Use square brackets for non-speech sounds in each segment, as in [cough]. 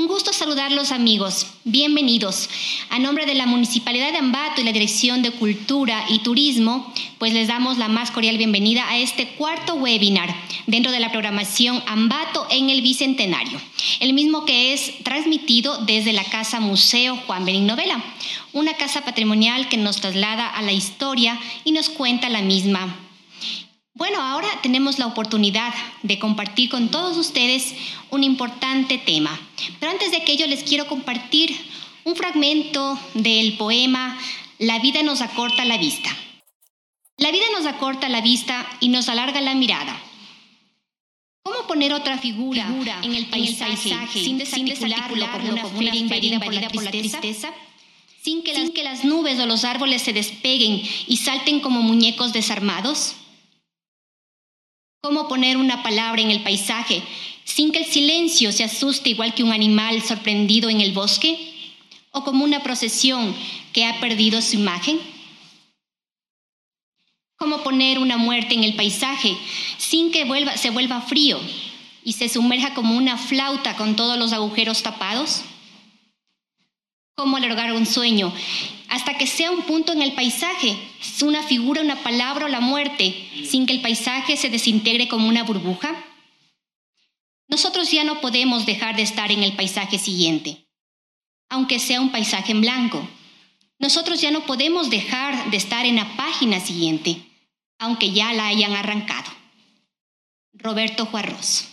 Un gusto saludarlos amigos, bienvenidos. A nombre de la Municipalidad de Ambato y la Dirección de Cultura y Turismo, pues les damos la más cordial bienvenida a este cuarto webinar dentro de la programación Ambato en el Bicentenario, el mismo que es transmitido desde la Casa Museo Juan Benigno Vela, una casa patrimonial que nos traslada a la historia y nos cuenta la misma bueno, ahora tenemos la oportunidad de compartir con todos ustedes un importante tema. Pero antes de aquello les quiero compartir un fragmento del poema La vida nos acorta la vista. La vida nos acorta la vista y nos alarga la mirada. ¿Cómo poner otra figura, en el paisaje, sin desarticularlo como una feria invadida por la tristeza? Sin que, sin que las nubes o los árboles se despeguen y salten como muñecos desarmados? ¿Cómo poner una palabra en el paisaje sin que el silencio se asuste igual que un animal sorprendido en el bosque? ¿O como una procesión que ha perdido su imagen? ¿Cómo poner una muerte en el paisaje sin que se vuelva frío y se sumerja como una flauta con todos los agujeros tapados? ¿Cómo alargar un sueño hasta que sea un punto en el paisaje, una figura, una palabra o la muerte, sin que el paisaje se desintegre como una burbuja? Nosotros ya no podemos dejar de estar en el paisaje siguiente, aunque sea un paisaje en blanco. Nosotros ya no podemos dejar de estar en la página siguiente, aunque ya la hayan arrancado. Roberto Juarros.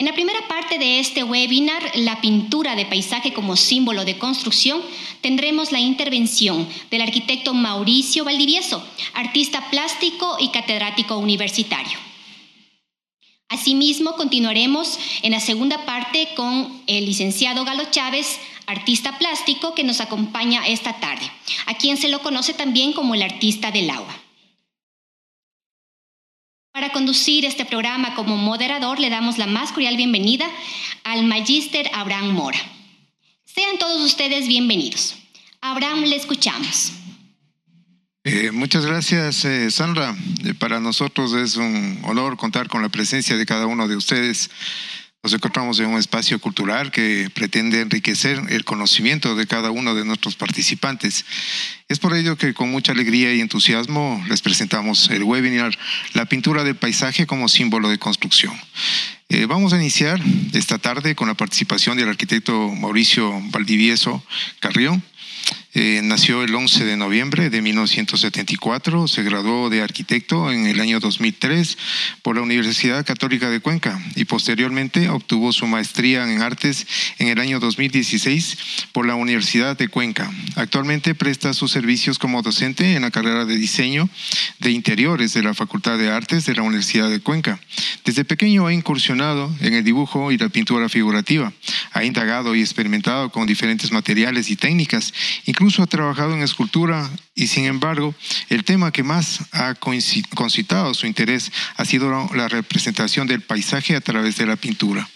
En la primera parte de este webinar, la pintura de paisaje como símbolo de construcción, tendremos la intervención del arquitecto Mauricio Valdivieso, artista plástico y catedrático universitario. Asimismo, continuaremos en la segunda parte con el licenciado Galo Chávez, artista plástico que nos acompaña esta tarde, a quien se lo conoce también como el artista del agua. Para conducir este programa como moderador le damos la más cordial bienvenida al magíster Abraham Mora. Sean todos ustedes bienvenidos. Abraham, le escuchamos. Eh, muchas gracias, eh, Sandra. Eh, para nosotros es un honor contar con la presencia de cada uno de ustedes nos encontramos en un espacio cultural que pretende enriquecer el conocimiento de cada uno de nuestros participantes. Es por ello que con mucha alegría y entusiasmo les presentamos el webinar La pintura del paisaje como símbolo de construcción. Eh, vamos a iniciar esta tarde con la participación del arquitecto Mauricio Valdivieso Carrión eh, nació el 11 de noviembre de 1974, se graduó de arquitecto en el año 2003 por la Universidad Católica de Cuenca y posteriormente obtuvo su maestría en artes en el año 2016 por la Universidad de Cuenca. Actualmente presta sus servicios como docente en la carrera de diseño de interiores de la Facultad de Artes de la Universidad de Cuenca. Desde pequeño ha incursionado en el dibujo y la pintura figurativa. Ha indagado y experimentado con diferentes materiales y técnicas, incluso ha trabajado en escultura y sin embargo el tema que más ha concitado su interés ha sido la representación del paisaje a través de la pintura.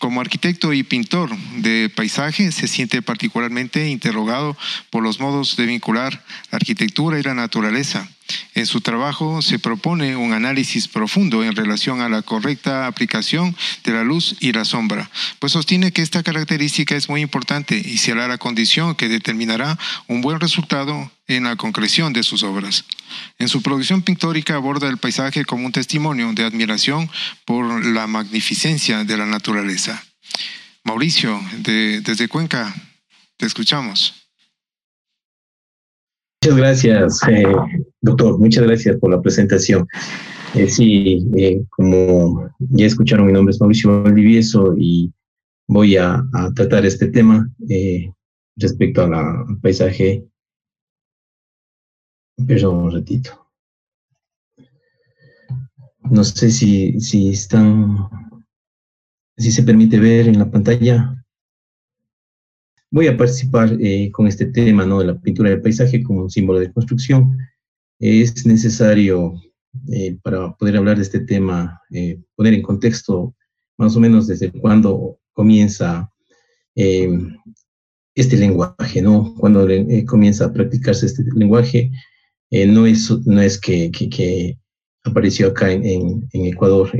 Como arquitecto y pintor de paisaje se siente particularmente interrogado por los modos de vincular la arquitectura y la naturaleza en su trabajo se propone un análisis profundo en relación a la correcta aplicación de la luz y la sombra, pues sostiene que esta característica es muy importante y será la condición que determinará un buen resultado en la concreción de sus obras. En su producción pictórica aborda el paisaje como un testimonio de admiración por la magnificencia de la naturaleza. Mauricio, desde Cuenca, te escuchamos. Muchas gracias, eh, doctor. Muchas gracias por la presentación. Eh, sí, eh, como ya escucharon, mi nombre es Mauricio Valdivieso y voy a, tratar este tema respecto al paisaje. Perdón un ratito. No sé si, si están, si se permite ver en la pantalla voy a participar eh, con este tema ¿no? de la pintura del paisaje como un símbolo de construcción. es necesario, eh, para poder hablar de este tema, eh, poner en contexto más o menos desde cuándo comienza este lenguaje, ¿no? Cuando comienza a practicarse este lenguaje, no, es, que, apareció acá en, Ecuador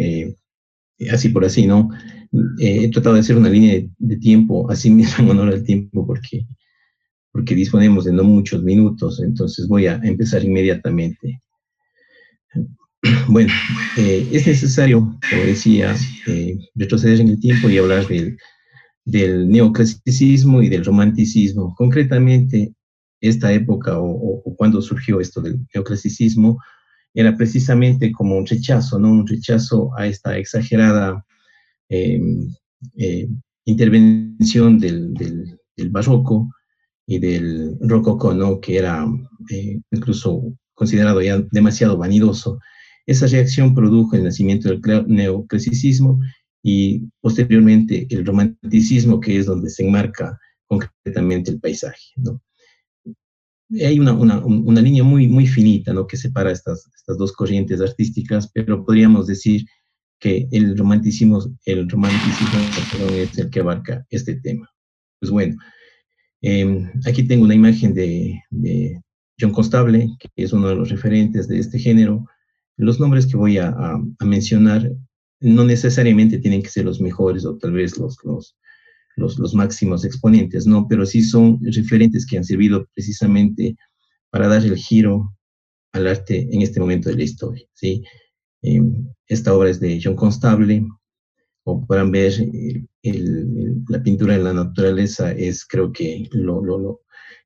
así por así, ¿no? he tratado de hacer una línea de, tiempo, así [laughs] mismo en honor al tiempo, porque, porque disponemos de no muchos minutos, entonces voy a empezar inmediatamente. [clears throat] Bueno, eh, es necesario, como decía, eh, retroceder en el tiempo y hablar del, del neoclasicismo y del romanticismo. Concretamente, esta época o, cuando surgió esto del neoclasicismo era precisamente como un rechazo, ¿no? Un rechazo a esta exagerada em, eh, intervención del, del, barroco y del rococó, ¿no? Que era incluso considerado ya demasiado vanidoso esa reacción produjo el nacimiento del neoclasicismo y posteriormente el romanticismo, que es donde se enmarca concretamente el paisaje. ¿no? Hay una, una, una, línea muy, muy finita ¿no? que separa estas, estas dos corrientes artísticas, pero podríamos decir que el romanticismo, el romanticismo es el que abarca este tema. Pues bueno, eh, aquí tengo una imagen de, de John Constable, que es uno de los referentes de este género, los nombres que voy a, mencionar no necesariamente tienen que ser los mejores o tal vez los, los, los, máximos exponentes, ¿no? Pero sí son referentes que han servido precisamente para dar el giro al arte en este momento de la historia, ¿sí? Em, esta obra es de John Constable, como podrán ver, la pintura en la naturaleza es creo que lo, lo,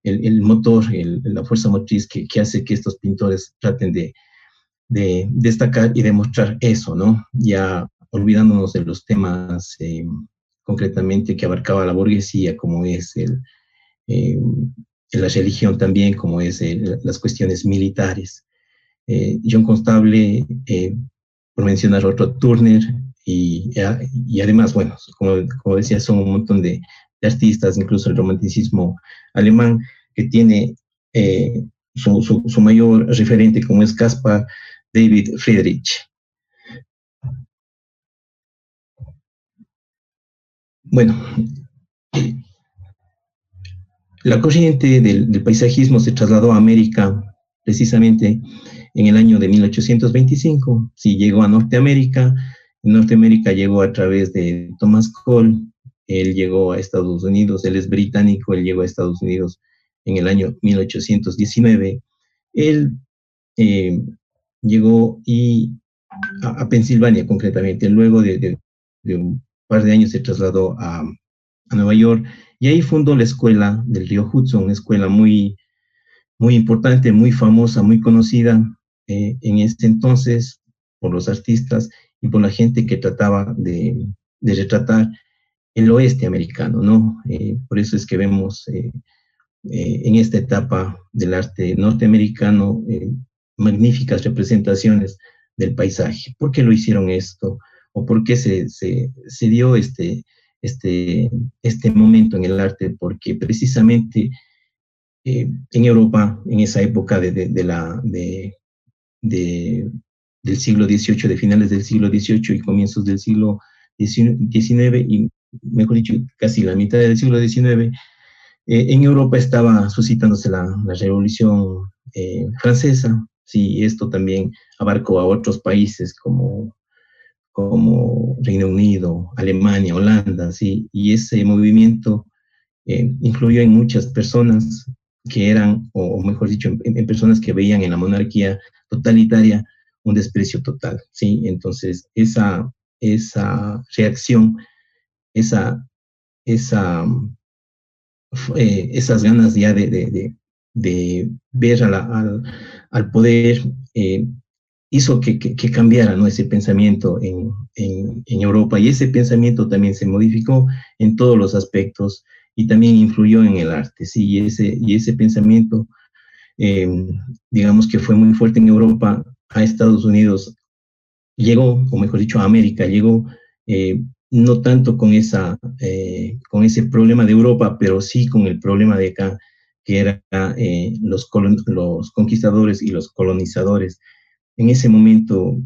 el, motor, la fuerza motriz que, que, hace que estos pintores traten de de destacar y demostrar eso, ¿no? Ya olvidándonos de los temas eh, concretamente que abarcaba la burguesía, como es el, eh, la religión también, como es las cuestiones militares. Eh, John Constable, por mencionar otro, Turner, y, y además, bueno, como, como, decía, son un montón de, artistas, incluso el romanticismo alemán, que tiene su, su, su, mayor referente como es Caspar David Friedrich. Bueno, la corriente del, paisajismo se trasladó a América precisamente en el año de 1825. Sí, llegó a Norteamérica. En Norteamérica llegó a través de Thomas Cole. Él llegó a Estados Unidos. Él es británico. Él llegó a Estados Unidos en el año 1819. Él eh, llegó y a, Pensilvania concretamente. Luego de, un par de años se trasladó a, Nueva York y ahí fundó la escuela del río Hudson, una escuela muy, muy importante, muy famosa, muy conocida eh, en ese entonces por los artistas y por la gente que trataba de, retratar el oeste americano, ¿no? Eh, por eso es que vemos eh, en esta etapa del arte norteamericano magníficas representaciones del paisaje. ¿Por qué lo hicieron esto? ¿O por qué se, se, dio este, este, este momento en el arte? Porque precisamente eh, en Europa, en esa época de, de, la, de, del siglo XVIII, de finales del siglo XVIII y comienzos del siglo XIX, y mejor dicho, casi la mitad del siglo XIX, eh, en Europa estaba suscitándose la, la revolución eh, francesa, Sí, esto también abarcó a otros países como, como Reino Unido, Alemania, Holanda, sí, y ese movimiento eh, influyó en muchas personas que eran, o mejor dicho, en, personas que veían en la monarquía totalitaria un desprecio total, ¿sí? Entonces, esa, esa reacción, esa, esa, eh, esas ganas ya de, de, de ver al, al, poder eh, hizo que, que, cambiara ¿no? ese pensamiento en, en, en, Europa y ese pensamiento también se modificó en todos los aspectos y también influyó en el arte, ¿sí? y, ese, y ese pensamiento, eh, digamos que fue muy fuerte en Europa, a Estados Unidos llegó, o mejor dicho, a América llegó, eh, no tanto con, esa, con ese problema de Europa, pero sí con el problema de acá, que eran eh, los, los conquistadores y los colonizadores. En ese momento,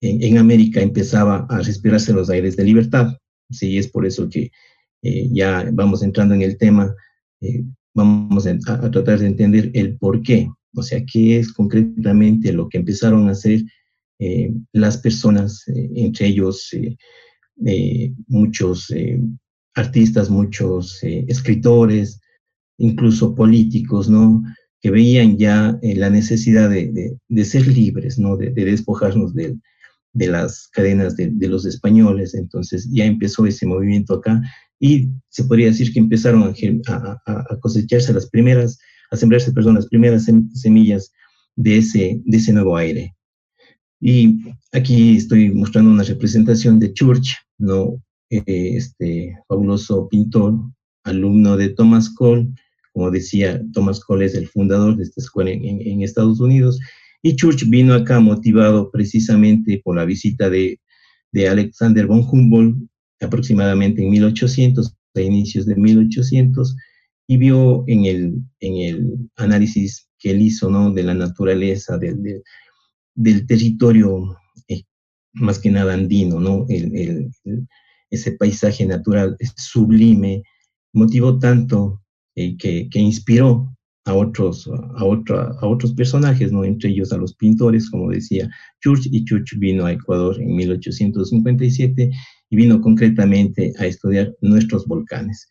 en, América empezaba a respirarse los aires de libertad. Sí, es por eso que eh, ya vamos entrando en el tema, eh, vamos a, tratar de entender el por qué, o sea, qué es concretamente lo que empezaron a hacer las personas, entre ellos muchos artistas, muchos escritores, incluso políticos, ¿no? Que veían ya la necesidad de, ser libres, ¿no? De, despojarnos de, las cadenas de, los españoles. Entonces ya empezó ese movimiento acá y se podría decir que empezaron a, cosecharse las primeras, a sembrarse, perdón, las primeras semillas de ese, de ese nuevo aire. Y aquí estoy mostrando una representación de Church, ¿no? Eh, este fabuloso pintor, alumno de Thomas Cole, como decía, Thomas Cole es el fundador de esta escuela en, Estados Unidos, y Church vino acá motivado precisamente por la visita de, de Alexander von Humboldt aproximadamente en 1800, a inicios de 1800, y vio en el, en el análisis que él hizo ¿no? de la naturaleza, del, del territorio eh, más que nada andino, ¿no? El, ese paisaje natural sublime, motivó tanto eh, que, que, inspiró a otros, a, a otros personajes, ¿no? entre ellos a los pintores, como decía Church, y Church vino a Ecuador en 1857 y vino concretamente a estudiar nuestros volcanes.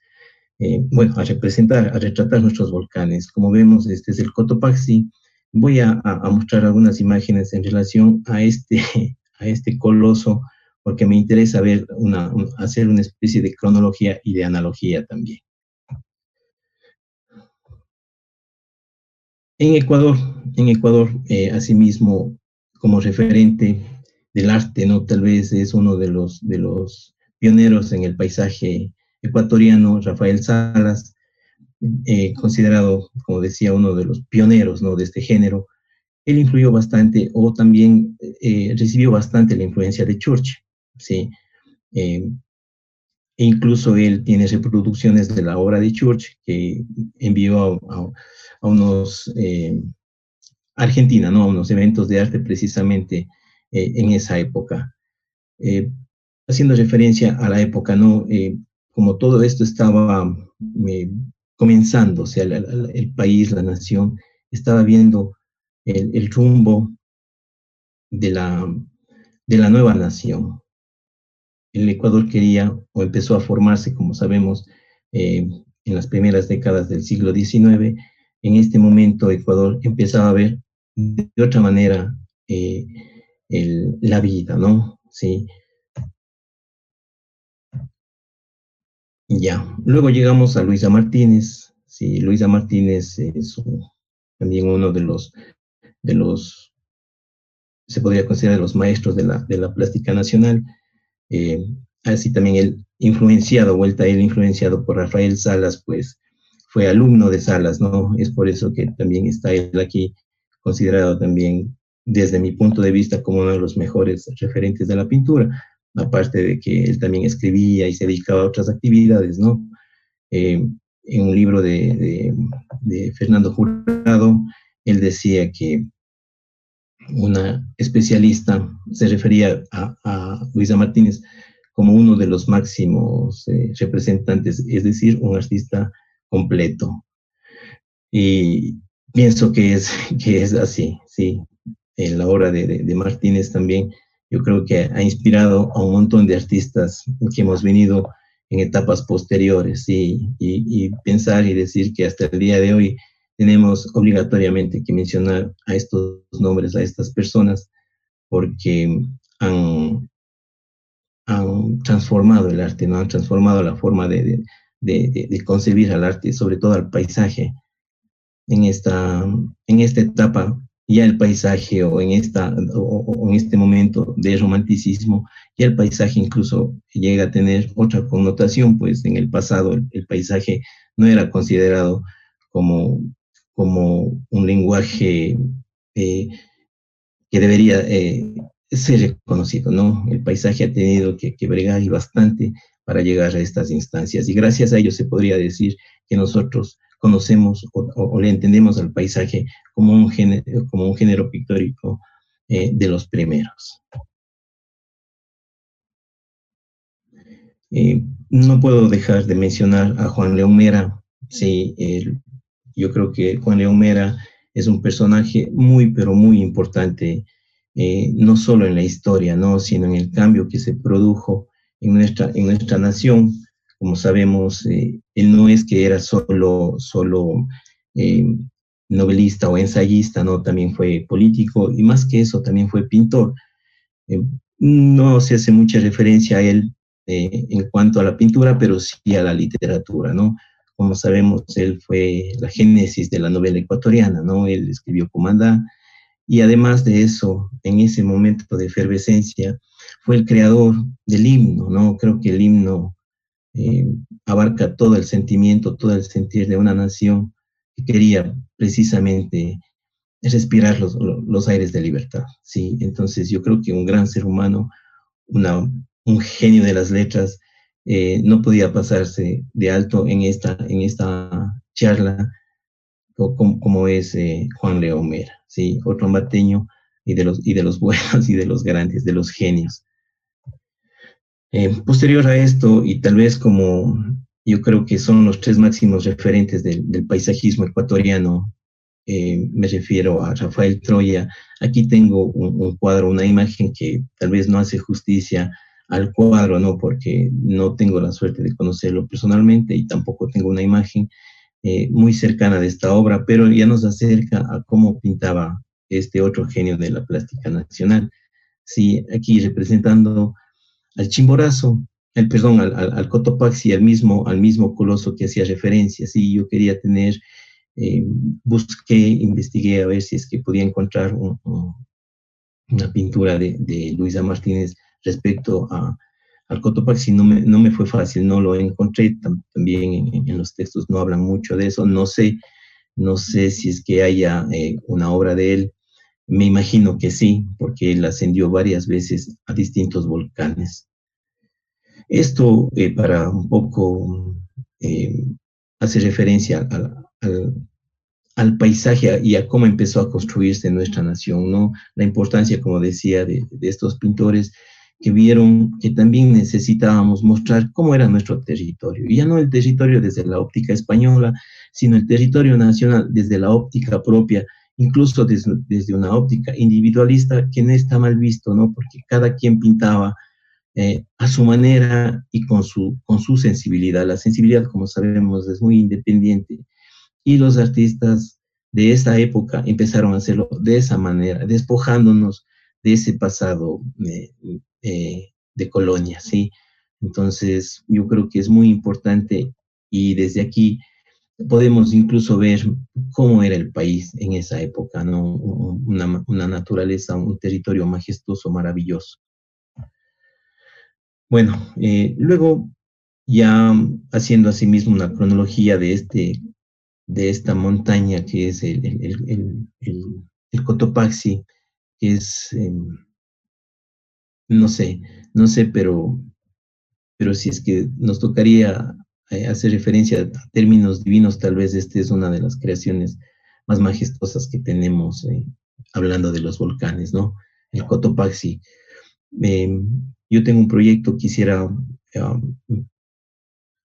Eh, bueno, a representar, a retratar nuestros volcanes. Como vemos, este es el Cotopaxi. Voy a, mostrar algunas imágenes en relación a este, [laughs] a este coloso, porque me interesa ver una, hacer una especie de cronología y de analogía también. En Ecuador, en Ecuador, eh, asimismo, como referente del arte, ¿no? Tal vez es uno de los, de los pioneros en el paisaje ecuatoriano, Rafael Salas, eh, considerado, como decía, uno de los pioneros, ¿no? De este género. Él influyó bastante o también eh, recibió bastante la influencia de Church, ¿sí? Eh, e incluso él tiene reproducciones de la obra de Church que envió a, unos Argentina, ¿no? A unos eventos de arte precisamente eh, en esa época. Eh, haciendo referencia a la época, ¿no? Eh, como todo esto estaba comenzando, o sea, el país, la nación, estaba viendo el, rumbo de la, de la nueva nación. El Ecuador quería o empezó a formarse, como sabemos, en las primeras décadas del siglo XIX. En este momento Ecuador empezaba a ver de otra manera la vida, ¿no? Sí. Ya, luego llegamos a Luisa Martínez. Sí, Luisa Martínez es también uno de los, de los, se podría considerar de los maestros de la, de la plástica nacional. Eh, así también él, influenciado, vuelta a él, influenciado por Rafael Salas, pues fue alumno de Salas, ¿no? Es por eso que también está él aquí considerado también desde mi punto de vista, como uno de los mejores referentes de la pintura, aparte de que él también escribía y se dedicaba a otras actividades, ¿no? Eh, en un libro de, Fernando Jurado, él decía que una especialista se refería a, Luisa Martínez como uno de los máximos eh, representantes, es decir, un artista completo. Y pienso que es, [laughs] que es así, sí en la obra de, Martínez también, yo creo que ha inspirado a un montón de artistas que hemos venido en etapas posteriores y, y, pensar y decir que hasta el día de hoy tenemos obligatoriamente que mencionar a estos nombres, a estas personas, porque han, han transformado el arte, ¿no? han transformado la forma de, de, de, concebir al arte, sobre todo al paisaje, en esta, en esta etapa ya el paisaje o en, esta, o, en este momento de romanticismo, ya el paisaje incluso llega a tener otra connotación, pues en el pasado el, paisaje no era considerado como, como un lenguaje eh, que debería eh, ser reconocido, ¿no? El paisaje ha tenido que, que bregar y bastante para llegar a estas instancias y gracias a ello se podría decir que nosotros conocemos o, le entendemos al paisaje como un género, como un género pictórico eh, de los primeros. No puedo dejar de mencionar a Juan León Mera. Sí, yo creo que Juan León Mera es un personaje muy, pero muy importante, eh, no solo en la historia, ¿no? sino en el cambio que se produjo en nuestra, en nuestra nación. Como sabemos, eh, él no es que era solo, solo eh, novelista o ensayista, ¿no? También fue político y más que eso, también fue pintor. Eh, no se hace mucha referencia a él en cuanto a la pintura, pero sí a la literatura, ¿no? Como sabemos, él fue la génesis de la novela ecuatoriana, ¿no? Él escribió Comandá, y además de eso, en ese momento de efervescencia, fue el creador del himno, ¿no? Creo que el himno eh, abarca todo el sentimiento, todo el sentir de una nación que quería precisamente respirar los, los aires de libertad, ¿sí? Entonces yo creo que un gran ser humano, una, un genio de las letras, eh, no podía pasarse de alto en esta, en esta charla como, es eh, Juan León Mera, ¿sí? otro ambateño y de, los, y de los [laughs] buenos y de los grandes, de los genios. Eh, posterior a esto, y tal vez como yo creo que son los tres máximos referentes del, paisajismo ecuatoriano, me refiero a Rafael Troya. Aquí tengo un, cuadro, una imagen que tal vez no hace justicia al cuadro, ¿no? Porque no tengo la suerte de conocerlo personalmente y tampoco tengo una imagen, eh, muy cercana de esta obra, pero ya nos acerca a cómo pintaba este otro genio de la plástica nacional. Sí, aquí representando al Chimborazo, el, perdón, al, al, Cotopaxi, al mismo, al mismo coloso que hacía referencia. Sí, yo quería tener, eh, busqué, investigué a ver si es que podía encontrar una pintura de, de Luisa Martínez respecto al Cotopaxi no me, no me fue fácil, no lo encontré, también en, los textos no hablan mucho de eso, no sé, no sé si es que haya eh, una obra de él, me imagino que sí, porque él ascendió varias veces a distintos volcanes. Esto eh, para un poco eh, hace referencia al, al, paisaje y a cómo empezó a construirse nuestra nación, ¿no? La importancia, como decía, de, de estos pintores que vieron que también necesitábamos mostrar cómo era nuestro territorio. Y ya no el territorio desde la óptica española, sino el territorio nacional desde la óptica propia, incluso desde, desde una óptica individualista, que no está mal visto, ¿no? Porque cada quien pintaba eh, a su manera y con su, con su sensibilidad. La sensibilidad, como sabemos, es muy independiente. Y los artistas de esa época empezaron a hacerlo de esa manera, despojándonos de ese pasado eh, eh, de colonia, ¿sí? Entonces, yo creo que es muy importante y desde aquí podemos incluso ver cómo era el país en esa época, ¿no? Una, naturaleza, un territorio majestuoso, maravilloso. Bueno, eh, luego ya haciendo asimismo una cronología de, este, de esta montaña que es el, Cotopaxi, que es... Em, no sé, no sé, pero, pero si es que nos tocaría eh, hacer referencia a términos divinos, tal vez esta es una de las creaciones más majestuosas que tenemos, eh, hablando de los volcanes, ¿no? El Cotopaxi. Em, yo tengo un proyecto, quisiera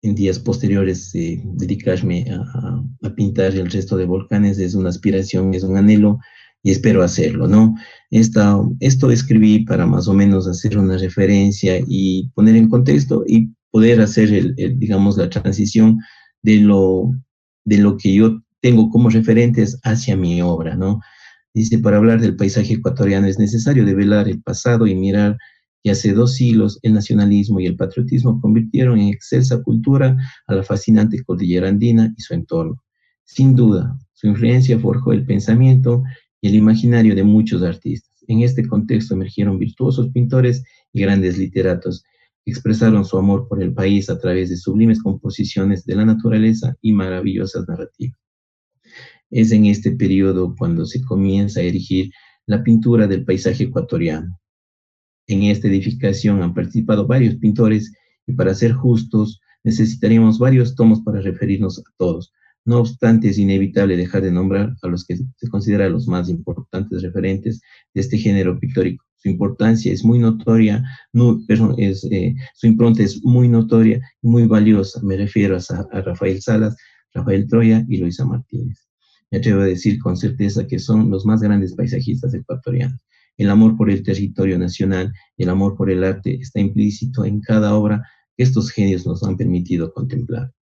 en días posteriores eh, dedicarme a, a, pintar el resto de volcanes, es una aspiración, es un anhelo, y espero hacerlo, ¿no? Esta, esto escribí para más o menos hacer una referencia y poner en contexto y poder hacer, el, digamos, la transición de lo, de lo que yo tengo como referentes hacia mi obra, ¿no? Dice, para hablar del paisaje ecuatoriano es necesario develar el pasado y mirar que hace dos siglos el nacionalismo y el patriotismo convirtieron en excelsa cultura a la fascinante cordillera andina y su entorno. Sin duda, su influencia forjó el pensamiento el imaginario de muchos artistas. En este contexto emergieron virtuosos pintores y grandes literatos que expresaron su amor por el país a través de sublimes composiciones de la naturaleza y maravillosas narrativas. Es en este periodo cuando se comienza a erigir la pintura del paisaje ecuatoriano. En esta edificación han participado varios pintores y para ser justos necesitaríamos varios tomos para referirnos a todos, no obstante, es inevitable dejar de nombrar a los que se consideran los más importantes referentes de este género pictórico. Su importancia es muy notoria, eh, su impronta es muy notoria y muy valiosa. Me refiero a, Rafael Salas, Rafael Troya y Luisa Martínez. Me atrevo a decir con certeza que son los más grandes paisajistas ecuatorianos. El amor por el territorio nacional, el amor por el arte está implícito en cada obra que estos genios nos han permitido contemplar.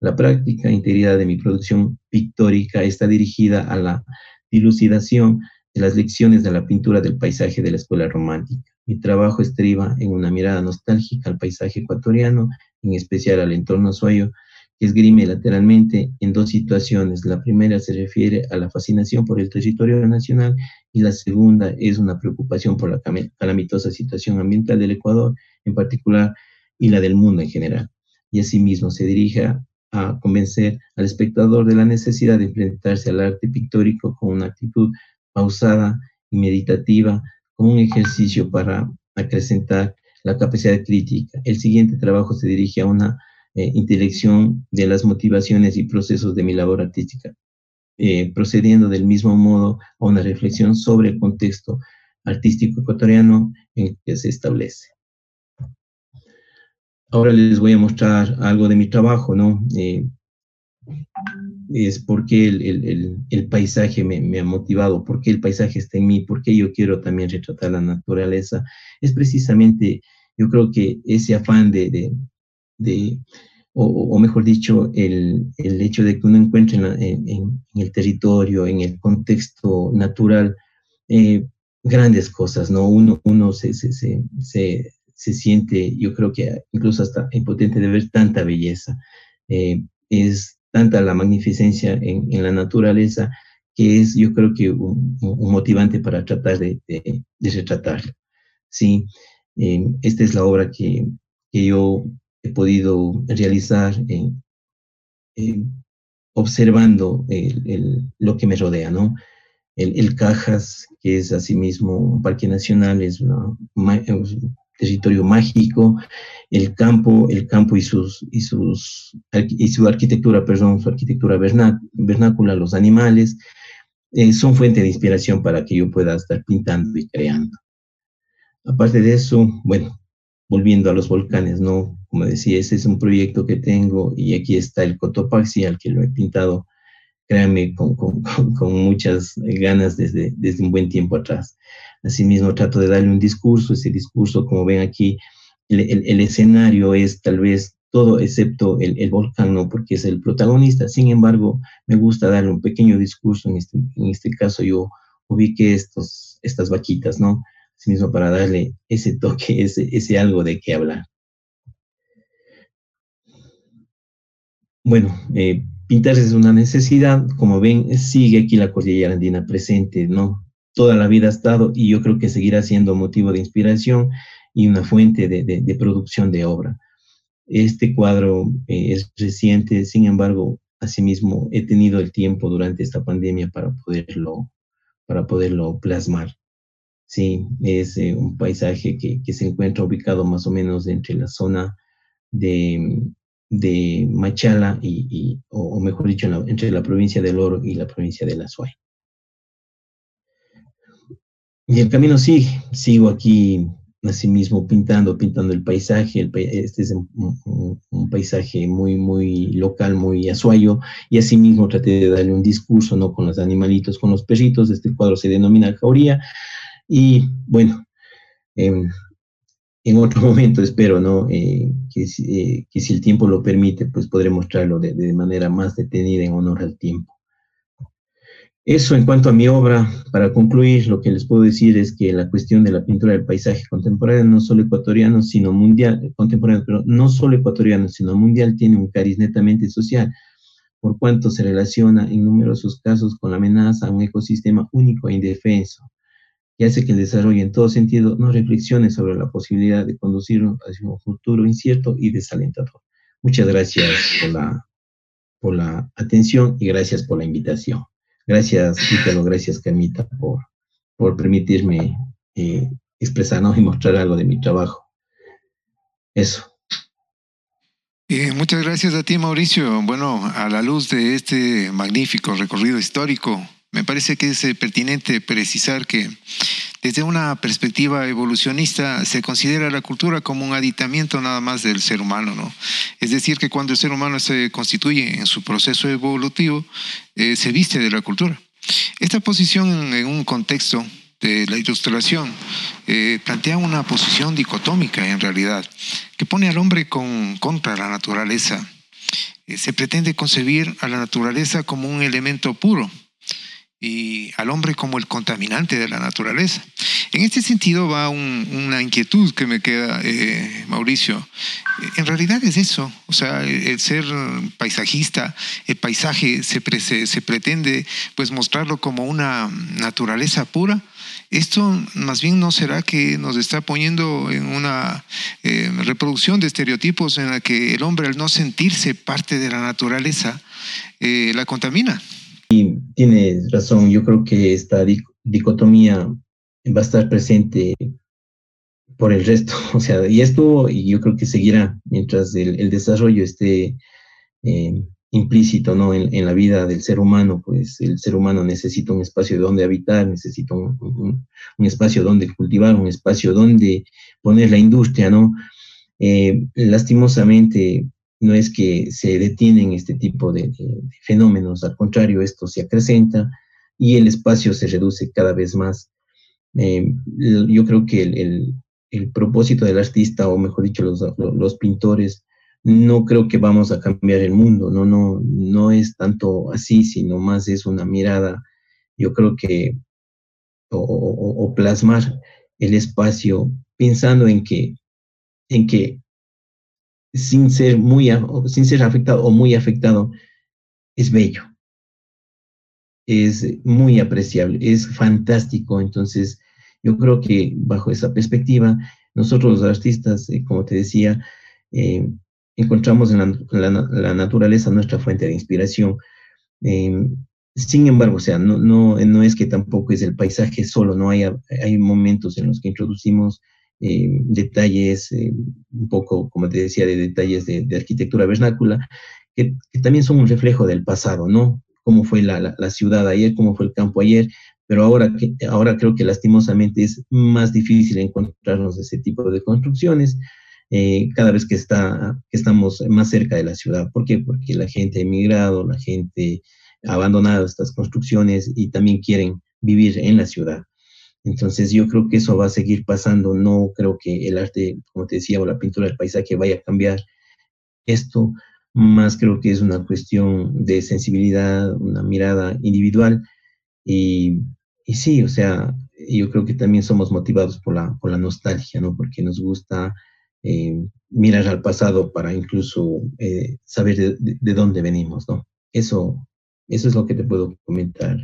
La práctica integridad de mi producción pictórica está dirigida a la dilucidación de las lecciones de la pintura del paisaje de la escuela romántica. Mi trabajo estriba en una mirada nostálgica al paisaje ecuatoriano, en especial al entorno suyo, que esgrime lateralmente en dos situaciones. La primera se refiere a la fascinación por el territorio nacional y la segunda es una preocupación por la calamitosa situación ambiental del Ecuador en particular y la del mundo en general. Y asimismo se dirige a convencer al espectador de la necesidad de enfrentarse al arte pictórico con una actitud pausada y meditativa, como un ejercicio para acrecentar la capacidad crítica. El siguiente trabajo se dirige a una eh, intelección de las motivaciones y procesos de mi labor artística, eh, procediendo del mismo modo a una reflexión sobre el contexto artístico ecuatoriano en que se establece. Ahora les voy a mostrar algo de mi trabajo, ¿no? Eh, es porque el, el, paisaje me, ha motivado, porque el paisaje está en mí, porque yo quiero también retratar la naturaleza. Es precisamente, yo creo que ese afán de, o, mejor dicho, el, hecho de que uno encuentre en, en, el territorio, en el contexto natural, eh, grandes cosas, ¿no? Uno, uno se, se, se, siente, yo creo que incluso hasta impotente de ver tanta belleza. Eh, es tanta la magnificencia en, en, la naturaleza que es, yo creo que un, un motivante para tratar de, de, de. Sí, eh, esta es la obra que, que yo he podido realizar observando lo que me rodea, ¿no? El, Cajas, que es asimismo un parque nacional, es, un territorio mágico, el campo, el campo y sus y sus y su arquitectura, perdón, su arquitectura vernácula, los animales, eh, son fuente de inspiración para que yo pueda estar pintando y creando. Aparte de eso, bueno, volviendo a los volcanes, ¿no? Como decía, ese es un proyecto que tengo y aquí está el Cotopaxi al que lo he pintado, créanme, con, con, con muchas ganas desde, desde un buen tiempo atrás. Asimismo, trato de darle un discurso, ese discurso, como ven aquí, el, escenario es tal vez todo excepto el, volcán, ¿no? Porque es el protagonista. Sin embargo, me gusta darle un pequeño discurso. En este, este caso, yo ubiqué estos, estas vaquitas, ¿no? Asimismo, para darle ese toque, [laughs] ese, ese algo de qué hablar. Bueno, eh, pintar es una necesidad, como ven, sigue aquí la cordillera andina presente, ¿no? Toda la vida ha estado y yo creo que seguirá siendo motivo de inspiración y una fuente de, producción de obra. Este cuadro eh, es reciente, sin embargo, asimismo he tenido el tiempo durante esta pandemia para poderlo, para poderlo plasmar. Sí, es eh, un paisaje que, se encuentra ubicado más o menos entre la zona de, Machala y, o, mejor dicho, entre la provincia del Oro y la provincia de La. Y el camino sigue, sigo aquí asimismo pintando, pintando el paisaje, este es un, paisaje muy, muy local, muy asuayo, y asimismo traté de darle un discurso, ¿no? Con los animalitos, con los perritos, este cuadro se denomina jauría, y bueno, eh, en otro [laughs] momento espero, ¿no? Eh, que, eh, que, si el tiempo lo permite, pues podré mostrarlo de, manera más detenida en honor al tiempo. Eso en cuanto a mi obra, para concluir, lo que les puedo decir es que la cuestión de la pintura del paisaje contemporáneo, no solo ecuatoriano, sino mundial, contemporáneo, pero no solo ecuatoriano, sino mundial, tiene un cariz netamente social, por cuanto se relaciona en numerosos casos con la amenaza a un ecosistema único e indefenso, y hace que el desarrollo en todo sentido no reflexione sobre la posibilidad de conducirnos hacia un futuro incierto y desalentador. Muchas gracias por la, por la atención y gracias por la invitación. Gracias, Ítalo, gracias, Carmita, por, por permitirme eh, expresarnos y mostrar algo de mi trabajo. Eso. Eh, muchas gracias a ti, Mauricio. Bueno, a la luz de este magnífico recorrido histórico me parece que es eh, pertinente precisar que desde una perspectiva evolucionista se considera la cultura como un aditamiento nada más del ser humano, ¿no? Es decir, que cuando el ser humano se constituye en su proceso evolutivo, eh, se viste de la cultura. Esta posición en un contexto de la ilustración eh, plantea una posición dicotómica en realidad, que pone al hombre con, contra la naturaleza. Eh, se pretende concebir a la naturaleza como un elemento puro, y al hombre como el contaminante de la naturaleza. En este sentido va una inquietud que me queda, eh, Mauricio. En realidad es eso, o sea, el ser paisajista, el paisaje se, se, pretende pues mostrarlo como una naturaleza pura. Esto más bien no será que nos está poniendo en una eh, reproducción de estereotipos en la que el hombre al no sentirse parte de la naturaleza eh, la contamina. Tienes razón, yo creo que esta dicotomía va a estar presente por el resto, [laughs] o sea, y esto y yo creo que seguirá mientras el, desarrollo esté eh, implícito ¿no? En, la vida del ser humano, pues el ser humano necesita un espacio donde habitar, necesita un, espacio donde cultivar, un espacio donde poner la industria, ¿no? Eh, lastimosamente, no es que se detienen este tipo de, fenómenos, al contrario, esto se acrecenta y el espacio se reduce cada vez más. Eh, yo creo que el, propósito del artista, o mejor dicho, los, pintores, no creo que vamos a cambiar el mundo, no, no, no es tanto así, sino más es una mirada, yo creo que, o, plasmar el espacio pensando en que, en que sin ser muy sin ser afectado o muy afectado es bello. Es muy apreciable es fantástico. Entonces yo creo que bajo esa perspectiva nosotros los artistas eh, como te decía eh, encontramos en la, naturaleza nuestra fuente de inspiración. Em, sin embargo, o sea, no, no, no es que tampoco es el paisaje solo, no hay, hay momentos en los que introducimos eh, detalles, eh, un poco, como te decía, de detalles de, arquitectura vernácula, que, también son un reflejo del pasado, ¿no? Cómo fue la, ciudad ayer, cómo fue el campo ayer, pero ahora, que, ahora creo que lastimosamente es más difícil encontrarnos ese tipo de construcciones. Eh, cada vez que, está, que estamos más cerca de la ciudad. ¿Por qué? Porque la gente ha emigrado, la gente ha abandonado estas construcciones y también quieren vivir en la ciudad. Entonces yo creo que eso va a seguir pasando, no creo que el arte, como te decía, o la pintura del paisaje vaya a cambiar esto, más creo que es una cuestión de sensibilidad, una mirada individual y, sí, o sea, yo creo que también somos motivados por la, por la nostalgia, ¿no? Porque nos gusta eh, mirar al pasado para incluso eh, saber de, de, dónde venimos, ¿no? Eso, eso es lo que te puedo comentar.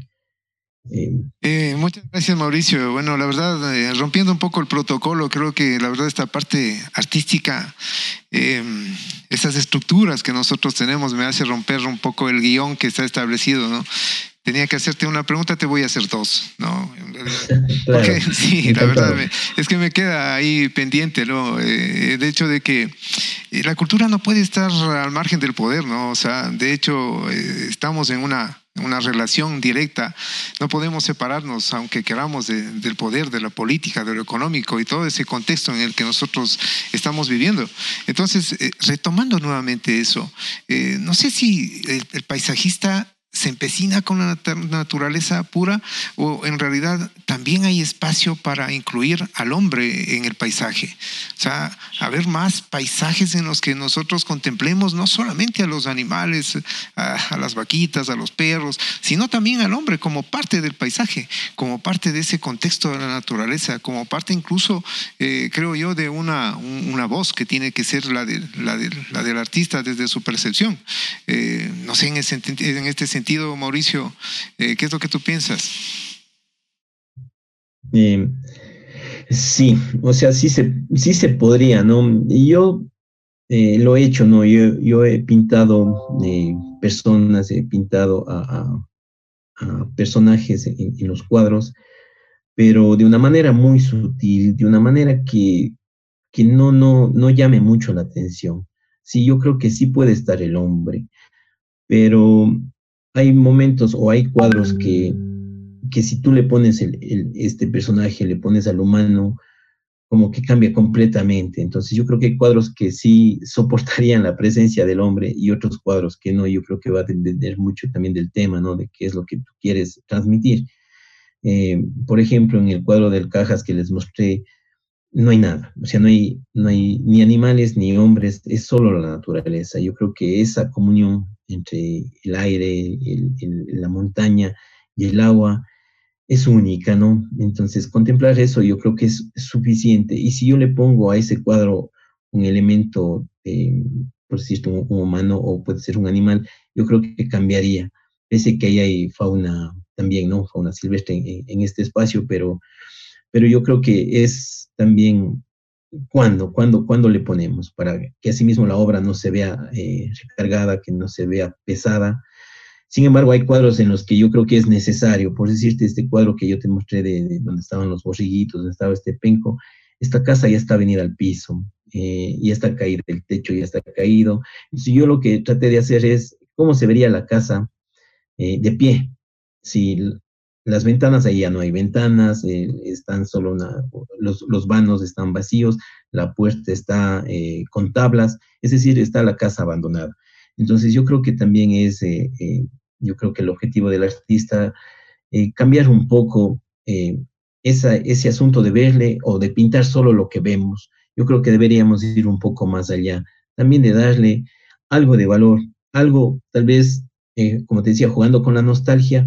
Eh, muchas gracias Mauricio. Bueno, la verdad, eh, rompiendo un poco el protocolo, creo que la verdad esta parte artística, eh, esas estructuras que nosotros tenemos me hace romper un poco el guion que está establecido, ¿no? tenía que hacerte una pregunta, te voy a hacer dos, ¿no? [laughs] Porque, sí, la verdad es que me queda ahí pendiente, ¿no? Eh, el hecho de que eh, la cultura no puede estar al margen del poder, ¿no? O sea, de hecho, eh, estamos en una, una relación directa, no podemos separarnos, aunque queramos, del poder, de la política, de lo económico y todo ese contexto en el que nosotros estamos viviendo. Entonces, retomando nuevamente eso, no sé si el paisajista se empecina con la naturaleza pura o en realidad también hay espacio para incluir al hombre en el paisaje. O sea, haber más paisajes en los que nosotros contemplemos no solamente a los animales, a, las vaquitas, a los perros, sino también al hombre como parte del paisaje, como parte de ese contexto de la naturaleza, como parte incluso, eh, creo yo, de una, una voz que tiene que ser la, de, la, la del artista desde su percepción. Eh, no sé, en, ese, en este sentido, Mauricio, eh, ¿qué es lo que tú piensas? Eh, sí, o sea, sí se, sí se podría, ¿no? Yo eh, lo he hecho, ¿no? Yo, yo he pintado personas, he pintado a, personajes en, en, los cuadros, pero de una manera muy sutil, de una manera que, que no, no, no llame mucho la atención. Sí, yo creo que sí puede estar el hombre, pero hay momentos o hay cuadros que, que si tú le pones el, este personaje, le pones al humano, como que cambia completamente. Entonces yo creo que hay cuadros que sí soportarían la presencia del hombre y otros cuadros que no. Yo creo que va a depender mucho también del tema, ¿no? De qué es lo que tú quieres transmitir. Eh, por ejemplo, en el cuadro del Cajas que les mostré, no hay nada, o sea, no hay, no hay ni animales ni hombres, es solo la naturaleza. Yo creo que esa comunión entre el aire, la montaña y el agua es única, ¿no? Entonces, contemplar eso yo creo que es, suficiente. Y si yo le pongo a ese cuadro un elemento, por decirlo, un, humano o puede ser un animal, yo creo que cambiaría. Pese que ahí hay fauna también, ¿no? Fauna silvestre en, este espacio, pero, pero yo creo que es también cuándo, cuándo, cuándo le ponemos para que asimismo la obra no se vea eh, recargada, que no se vea pesada. Sin embargo, hay cuadros en los que yo creo que es necesario, por decirte, este cuadro que yo te mostré de, donde estaban los borriguitos, donde estaba este penco, esta casa ya está venida al piso, eh, ya está caído, el techo ya está caído. si yo lo que traté de hacer es cómo se vería la casa eh, de pie, si las ventanas, ahí ya no hay ventanas, eh, están solo una, los, vanos están vacíos, la puerta está eh, con tablas, es decir, está la casa abandonada. Entonces yo creo que también es, eh, yo creo que el objetivo del artista, cambiar un poco ese asunto de verle o de pintar solo lo que vemos. Yo creo que deberíamos ir un poco más allá, también de darle algo de valor, algo tal vez, como te decía, jugando con la nostalgia,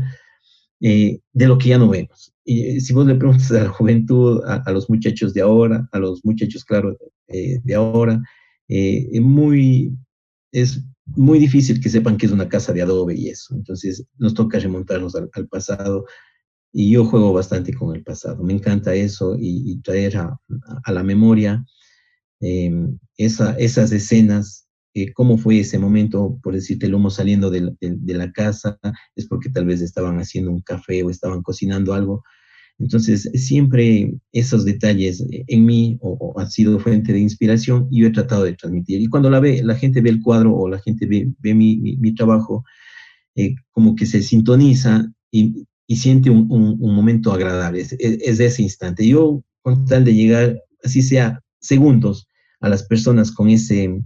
eh, de lo que ya no vemos. Y eh, si vos le preguntas a la juventud, a, los muchachos de ahora, a los muchachos, claro, eh, de ahora, muy, es muy difícil que sepan que es una casa de adobe y eso. Entonces nos toca remontarnos al, pasado y yo juego bastante con el pasado. Me encanta eso y, traer a, la memoria esa, esas escenas eh, cómo fue ese momento, por decirte, el humo saliendo de, la casa, es porque tal vez estaban haciendo un café o estaban cocinando algo. Entonces, siempre esos detalles en mí o, han sido fuente de inspiración y yo he tratado de transmitir. Y cuando la ve, la gente ve el cuadro o la gente ve, mi, trabajo, eh, como que se sintoniza y, siente un, momento agradable. Es, es, de ese instante. Yo, con tal de llegar, así sea segundos, a las personas con ese,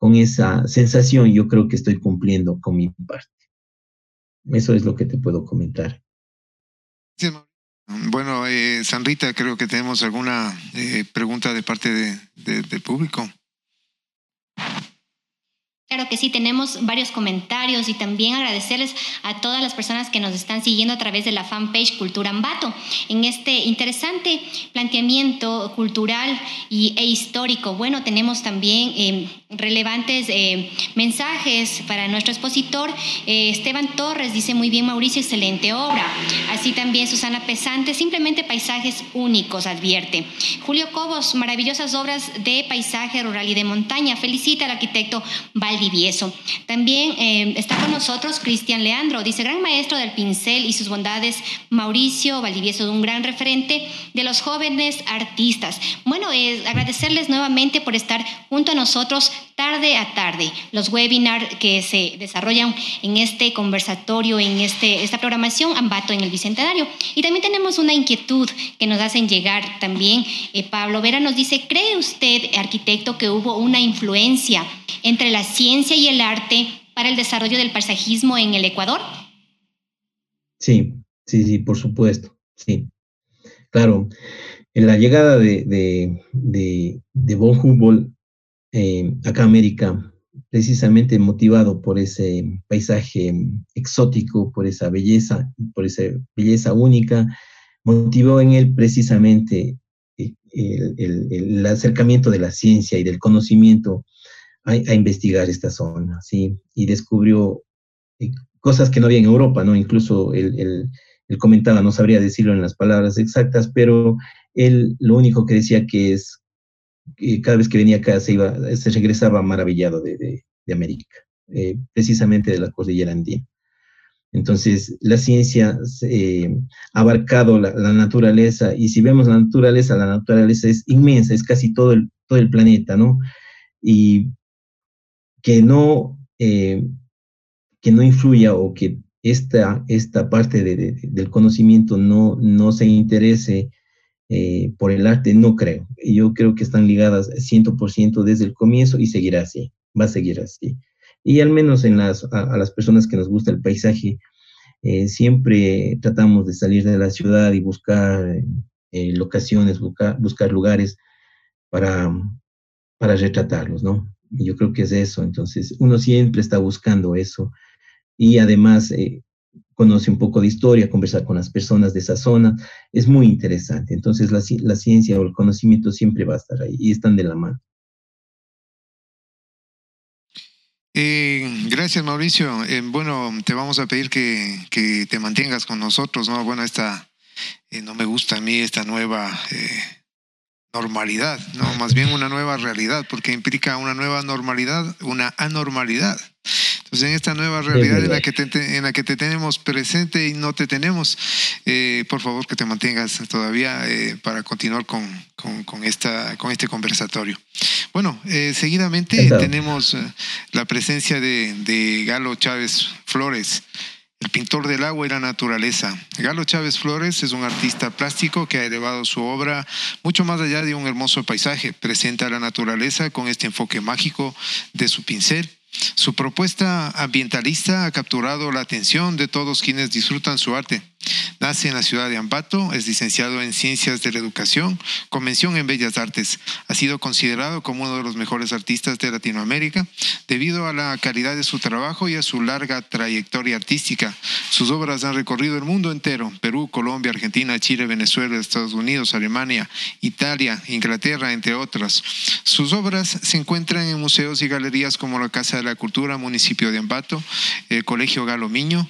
con esa sensación, yo creo que estoy cumpliendo con mi parte. Eso es lo que te puedo comentar. Bueno, eh, Sanrita, creo que tenemos alguna eh, pregunta de parte de, del público. Claro que sí, tenemos varios comentarios y también agradecerles a todas las personas que nos están siguiendo a través de la fanpage Cultura Ambato en este interesante planteamiento cultural y, e histórico. Bueno, tenemos también eh, relevantes eh, mensajes para nuestro expositor. Eh, Esteban Torres dice muy bien, Mauricio, excelente obra. Así también Susana Pesante, simplemente paisajes únicos, advierte. Julio Cobos, maravillosas obras de paisaje rural y de montaña. Felicita al arquitecto Valdivieso. También eh, está con nosotros Cristian Leandro, dice, gran maestro del pincel y sus bondades, Mauricio Valdivieso, un gran referente de los jóvenes artistas. Bueno, agradecerles nuevamente por estar junto a nosotros tarde a tarde, los webinars que se desarrollan en este conversatorio, en este, esta programación Ambato en el Bicentenario. Y también tenemos una inquietud que nos hacen llegar también. Eh, Pablo Vera nos dice, ¿cree usted, arquitecto, que hubo una influencia entre la ciencia y el arte para el desarrollo del paisajismo en el Ecuador? Sí, sí, sí, por supuesto, sí. Claro, en la llegada de, de, de, de von Humboldt eh, acá América, precisamente motivado por ese paisaje exótico, por esa belleza, por esa belleza única, motivó en él precisamente eh, el, acercamiento de la ciencia y del conocimiento a, investigar esta zona, ¿sí? Y descubrió eh, cosas que no había en Europa, ¿no? Incluso él, comentaba, no sabría decirlo en las palabras exactas, pero él lo único que decía que es cada vez que venía acá se, iba, se regresaba maravillado de, de, América, eh, precisamente de la cordillera andina. Entonces, la ciencia eh, ha abarcado la, naturaleza y si vemos la naturaleza, la naturaleza es inmensa, es casi todo el, todo el planeta, ¿no? Y que no, eh, que no influya o que esta, esta parte del conocimiento no, no se interese eh, por el arte, no creo. Yo creo que están ligadas 100% desde el comienzo y seguirá así, va a seguir así. Y al menos en las, a, las personas que nos gusta el paisaje, eh, siempre tratamos de salir de la ciudad y buscar eh, locaciones, buscar, buscar lugares para, para retratarlos, ¿no? Yo creo que es eso. Entonces, uno siempre está buscando eso. Y además, eh, conoce un poco de historia, conversar con las personas de esa zona, es muy interesante. Entonces la, la ciencia o el conocimiento siempre va a estar ahí y están de la mano. Eh, gracias Mauricio. Eh, bueno, te vamos a pedir que, que, te mantengas con nosotros, ¿no? Bueno, esta, eh, no me gusta a mí esta nueva normalidad, no, más bien una nueva realidad, porque implica una nueva normalidad, una anormalidad. Entonces, en esta nueva realidad en la que te, en la que te tenemos presente y no te tenemos, eh, por favor que te mantengas todavía eh, para continuar con, con, esta, con este conversatorio. Bueno, eh, seguidamente tenemos la presencia de, de Galo Chávez Flores el pintor del agua y la naturaleza. Galo Chávez Flores es un artista plástico que ha elevado su obra mucho más allá de un hermoso paisaje. Presenta la naturaleza con este enfoque mágico de su pincel su propuesta ambientalista ha capturado la atención de todos quienes disfrutan su arte. Nace en la ciudad de Ambato, es licenciado en Ciencias de la Educación, convención en Bellas Artes. Ha sido considerado como uno de los mejores artistas de Latinoamérica debido a la calidad de su trabajo y a su larga trayectoria artística. Sus obras han recorrido el mundo entero, Perú, Colombia, Argentina, Chile, Venezuela, Estados Unidos, Alemania, Italia, Inglaterra, entre otras. Sus obras se encuentran en museos y galerías como la Casa de la Cultura, municipio de Ambato, el Colegio Galomiño,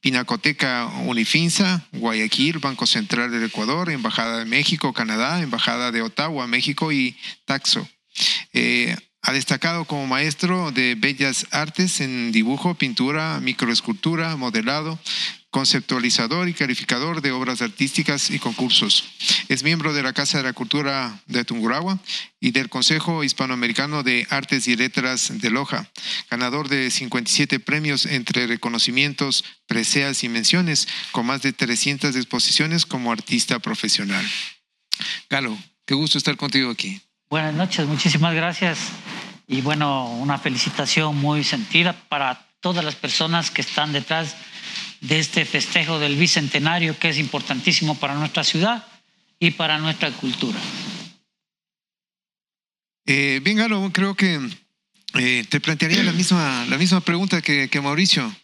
Pinacoteca Unifinsa, Guayaquil, Banco Central del Ecuador, Embajada de México, Canadá, Embajada de Ottawa, México y Taxo. Eh, ha destacado como maestro de bellas artes en dibujo, pintura, microescultura, modelado, conceptualizador y calificador de obras artísticas y concursos. Es miembro de la Casa de la Cultura de Tungurahua y del Consejo Hispanoamericano de Artes y Letras de Loja, ganador de 57 premios entre reconocimientos, preseas y menciones, con más de 300 exposiciones como artista profesional. Galo, qué gusto estar contigo aquí. Buenas noches, muchísimas gracias. Y bueno, una felicitación muy sentida para todas las personas que están detrás de este festejo del Bicentenario, que es importantísimo para nuestra ciudad y para nuestra cultura. Eh, bien, Galo, creo que eh, te plantearía la misma, la misma pregunta que, Mauricio.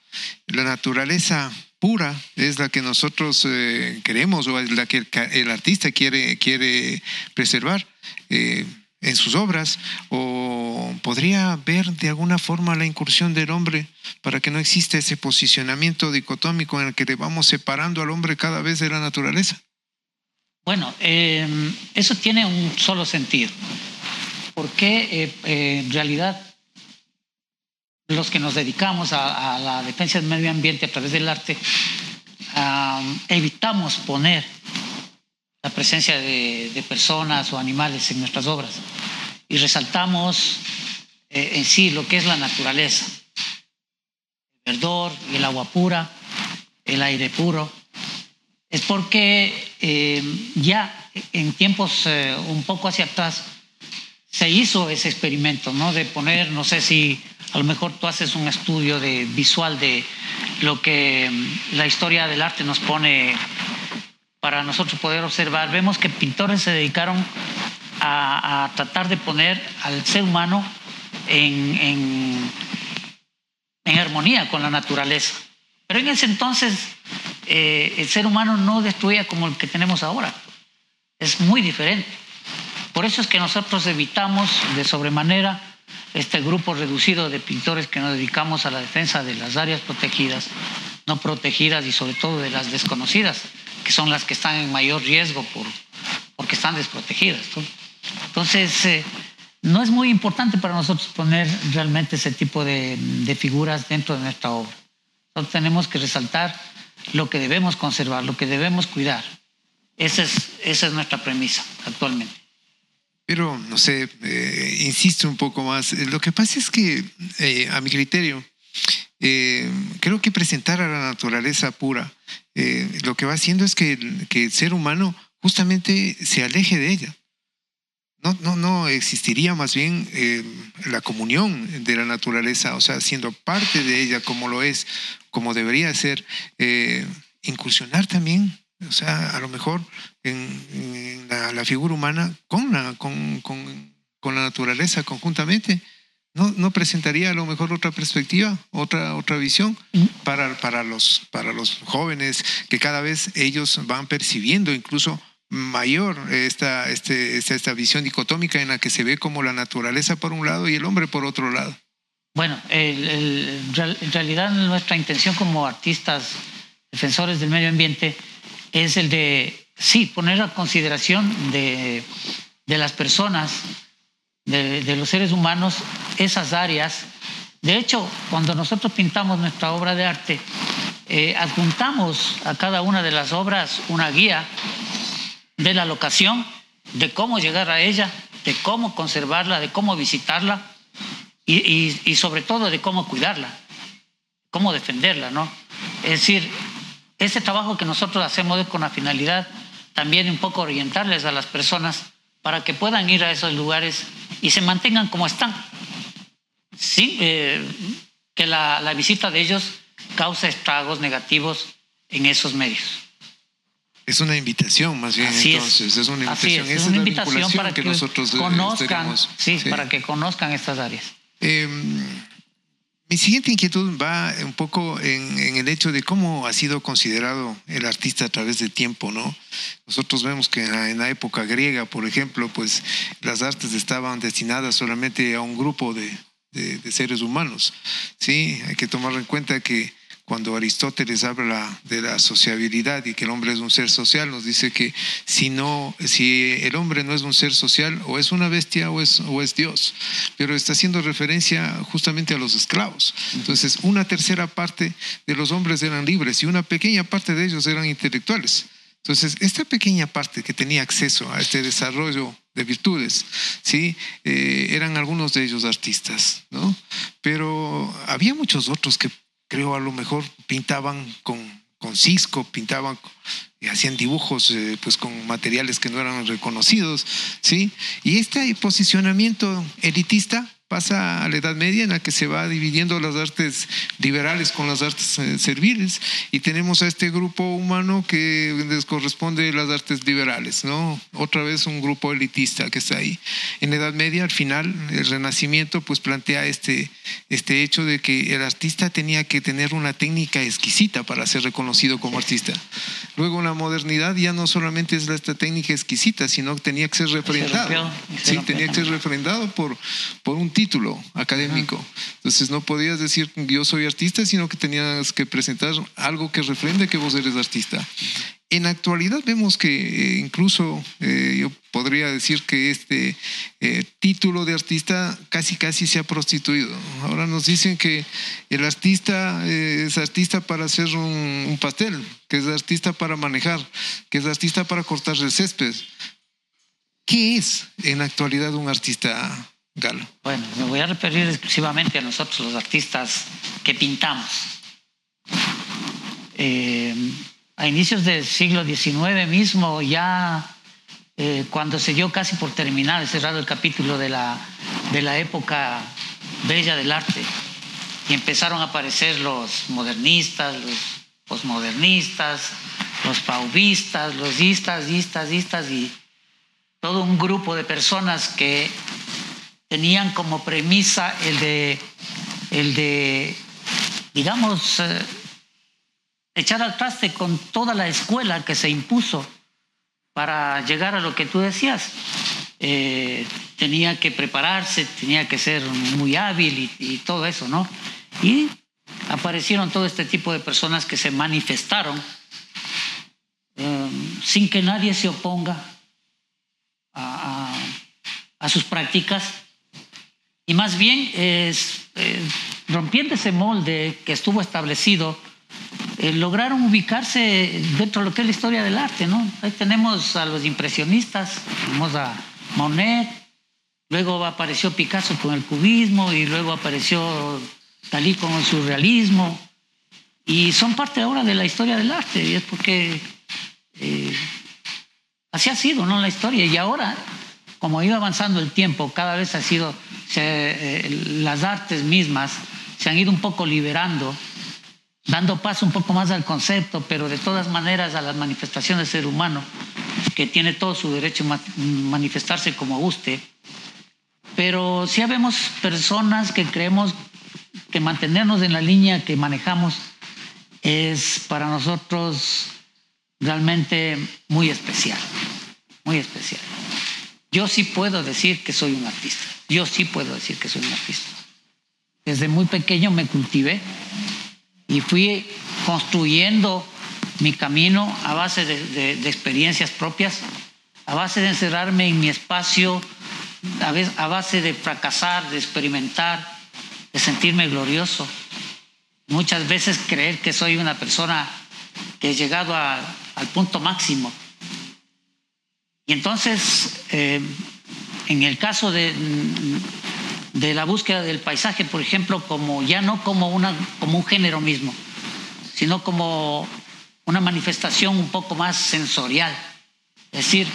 La naturaleza pura es la que nosotros eh, queremos o es la que el, artista quiere, quiere preservar. Eh, en sus obras o podría ver de alguna forma la incursión del hombre para que no exista ese posicionamiento dicotómico en el que le vamos separando al hombre cada vez de la naturaleza? Bueno, em, eso tiene un solo sentido, porque eh, eh, en realidad los que nos dedicamos a, la defensa del medio ambiente a través del arte, evitamos poner la presencia de, personas o animales en nuestras obras y resaltamos eh, en sí lo que es la naturaleza, el verdor el agua pura, el aire puro. Es porque eh, ya en tiempos eh, un poco hacia atrás se hizo ese experimento, ¿no? De poner, no sé si a lo mejor tú haces un estudio de, visual de lo que mm, la historia del arte nos pone para nosotros poder observar, vemos que pintores se dedicaron a, tratar de poner al ser humano en, armonía con la naturaleza. Pero en ese entonces eh, el ser humano no destruía como el que tenemos ahora. Es muy diferente. Por eso es que nosotros evitamos de sobremanera este grupo reducido de pintores que nos dedicamos a la defensa de las áreas protegidas, no protegidas y sobre todo de las desconocidas que son las que están en mayor riesgo por, porque están desprotegidas. Entonces, eh, no es muy importante para nosotros poner realmente ese tipo de, figuras dentro de nuestra obra. Nosotros tenemos que resaltar lo que debemos conservar, lo que debemos cuidar. Esa es, esa es nuestra premisa actualmente. Pero, no sé, eh, insisto un poco más. Lo que pasa es que, eh, a mi criterio, creo que presentar a la naturaleza pura eh, lo que va haciendo es que, el ser humano justamente se aleje de ella. No, no, no existiría más bien eh, la comunión de la naturaleza, o sea, siendo parte de ella como lo es como debería ser, eh, incursionar también, o sea, a lo mejor en, la, figura humana con la, con, con, con la naturaleza conjuntamente. ¿No, ¿No, presentaría a lo mejor otra perspectiva, otra, otra visión mm. para, para, los, para los jóvenes que cada vez ellos van percibiendo incluso mayor esta, este, esta, visión dicotómica en la que se ve como la naturaleza por un lado y el hombre por otro lado? Bueno, en realidad nuestra intención como artistas defensores del medio ambiente es el de, sí, poner a consideración de, de las personas, de, los seres humanos, esas áreas. De hecho, cuando nosotros pintamos nuestra obra de arte, eh, adjuntamos a cada una de las obras una guía de la locación, de cómo llegar a ella, de cómo conservarla, de cómo visitarla y, sobre todo de cómo cuidarla, cómo defenderla, ¿no? Es decir, ese trabajo que nosotros hacemos es con la finalidad también un poco orientarles a las personas para que puedan ir a esos lugares y se mantengan como están, sin eh, que la visita de ellos cause estragos negativos en esos medios. Es una invitación más bien entonces, es. una invitación. Es. una invitación para que, nosotros eh, conozcan, sí, para que conozcan estas áreas. Em, mi siguiente inquietud va un poco en, el hecho de cómo ha sido considerado el artista a través del tiempo, ¿no? Nosotros vemos que en la, época griega, por ejemplo, pues las artes estaban destinadas solamente a un grupo de, de, de seres humanos, ¿sí? Hay que tomar en cuenta que cuando Aristóteles habla de la sociabilidad y que el hombre es un ser social, nos dice que si, no, si el hombre no es un ser social, o es una bestia o es, o es Dios. Pero está haciendo referencia justamente a los esclavos. Entonces, una tercera parte de los hombres eran libres y una pequeña parte de ellos eran intelectuales. Entonces, esta pequeña parte que tenía acceso a este desarrollo de virtudes, ¿sí? Eh, eran algunos de ellos artistas, ¿no? Pero había muchos otros que creo a lo mejor pintaban con, con cisco, pintaban y hacían dibujos eh, pues con materiales que no eran reconocidos, ¿sí? Y este posicionamiento elitista pasa a la Edad Media en la que se va dividiendo las artes liberales con las artes eh, serviles y tenemos a este grupo humano que les corresponde las artes liberales, ¿no? Otra vez un grupo elitista que está ahí. En la Edad Media, al final, el Renacimiento pues plantea este, este hecho de que el artista tenía que tener una técnica exquisita para ser reconocido como artista. Luego en la modernidad ya no solamente es esta técnica exquisita, sino que tenía que ser refrendado. Sí, tenía que ser refrendado por, por un título académico. Entonces no podías decir yo soy artista, sino que tenías que presentar algo que refrende que vos eres artista. En actualidad vemos que eh, incluso eh, yo podría decir que este eh, título de artista casi casi se ha prostituido. Ahora nos dicen que el artista es artista para hacer un, un, pastel, que es artista para manejar, que es artista para cortar el césped. ¿Qué es en la actualidad un artista bueno, me voy a referir exclusivamente a nosotros los artistas que pintamos. Eh, a inicios del siglo XIX mismo, ya eh, cuando se dio casi por terminar, cerrado el capítulo de la, de la época bella del arte, y empezaron a aparecer los modernistas, los posmodernistas, los pauvistas, los istas, istas, istas, y todo un grupo de personas que tenían como premisa el de, el de digamos, eh, echar al traste con toda la escuela que se impuso para llegar a lo que tú decías. Eh, tenía que prepararse, tenía que ser muy hábil y, todo eso, ¿no? Y aparecieron todo este tipo de personas que se manifestaron eh, sin que nadie se oponga a, a sus prácticas y más bien, es, eh, rompiendo ese molde que estuvo establecido, eh, lograron ubicarse dentro de lo que es la historia del arte, ¿no? Ahí tenemos a los impresionistas, tenemos a Monet, luego apareció Picasso con el cubismo y luego apareció Dalí con el surrealismo. Y son parte ahora de la historia del arte, y es porque eh, así ha sido, ¿no? La historia. Y ahora, como ido avanzando el tiempo, cada vez ha sido eh, las artes mismas se han ido un poco liberando dando paso un poco más al concepto, pero de todas maneras a las manifestaciones del ser humano, que tiene todo su derecho a manifestarse como guste. Pero sí habemos personas que creemos que mantenernos en la línea que manejamos es para nosotros realmente muy especial, muy especial. Yo sí puedo decir que soy un artista, yo sí puedo decir que soy un artista. Desde muy pequeño me cultivé y fui construyendo mi camino a base de, experiencias propias, a base de encerrarme en mi espacio, a, base de fracasar, de experimentar, de sentirme glorioso. Muchas veces creer que soy una persona que he llegado al punto máximo. Y entonces, eh, en el caso de, de la búsqueda del paisaje, por ejemplo, como ya no como, una, como un género mismo, sino como una manifestación un poco más sensorial. Es decir,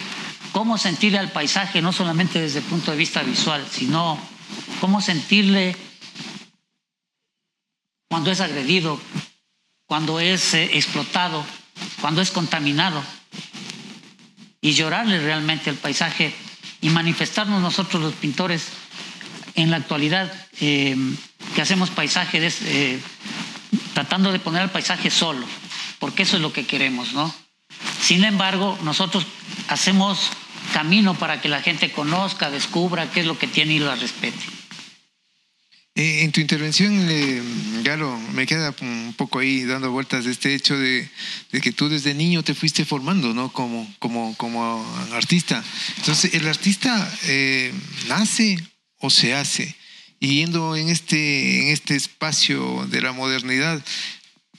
cómo sentirle al paisaje no solamente desde el punto de vista visual, sino cómo sentirle cuando es agredido, cuando es eh, explotado, cuando es contaminado, y llorarle realmente al paisaje y manifestarnos nosotros los pintores en la actualidad eh, que hacemos paisaje eh, tratando de poner al paisaje solo, porque eso es lo que queremos, ¿no? Sin embargo, nosotros hacemos camino para que la gente conozca, descubra qué es lo que tiene y lo respete. Eh, en tu intervención, Galo, me queda un poco ahí dando vueltas de este hecho de, que tú desde niño te fuiste formando, ¿no? Como, como, como artista. Entonces, ¿el artista nace o se hace. Y yendo en este, en este espacio de la modernidad,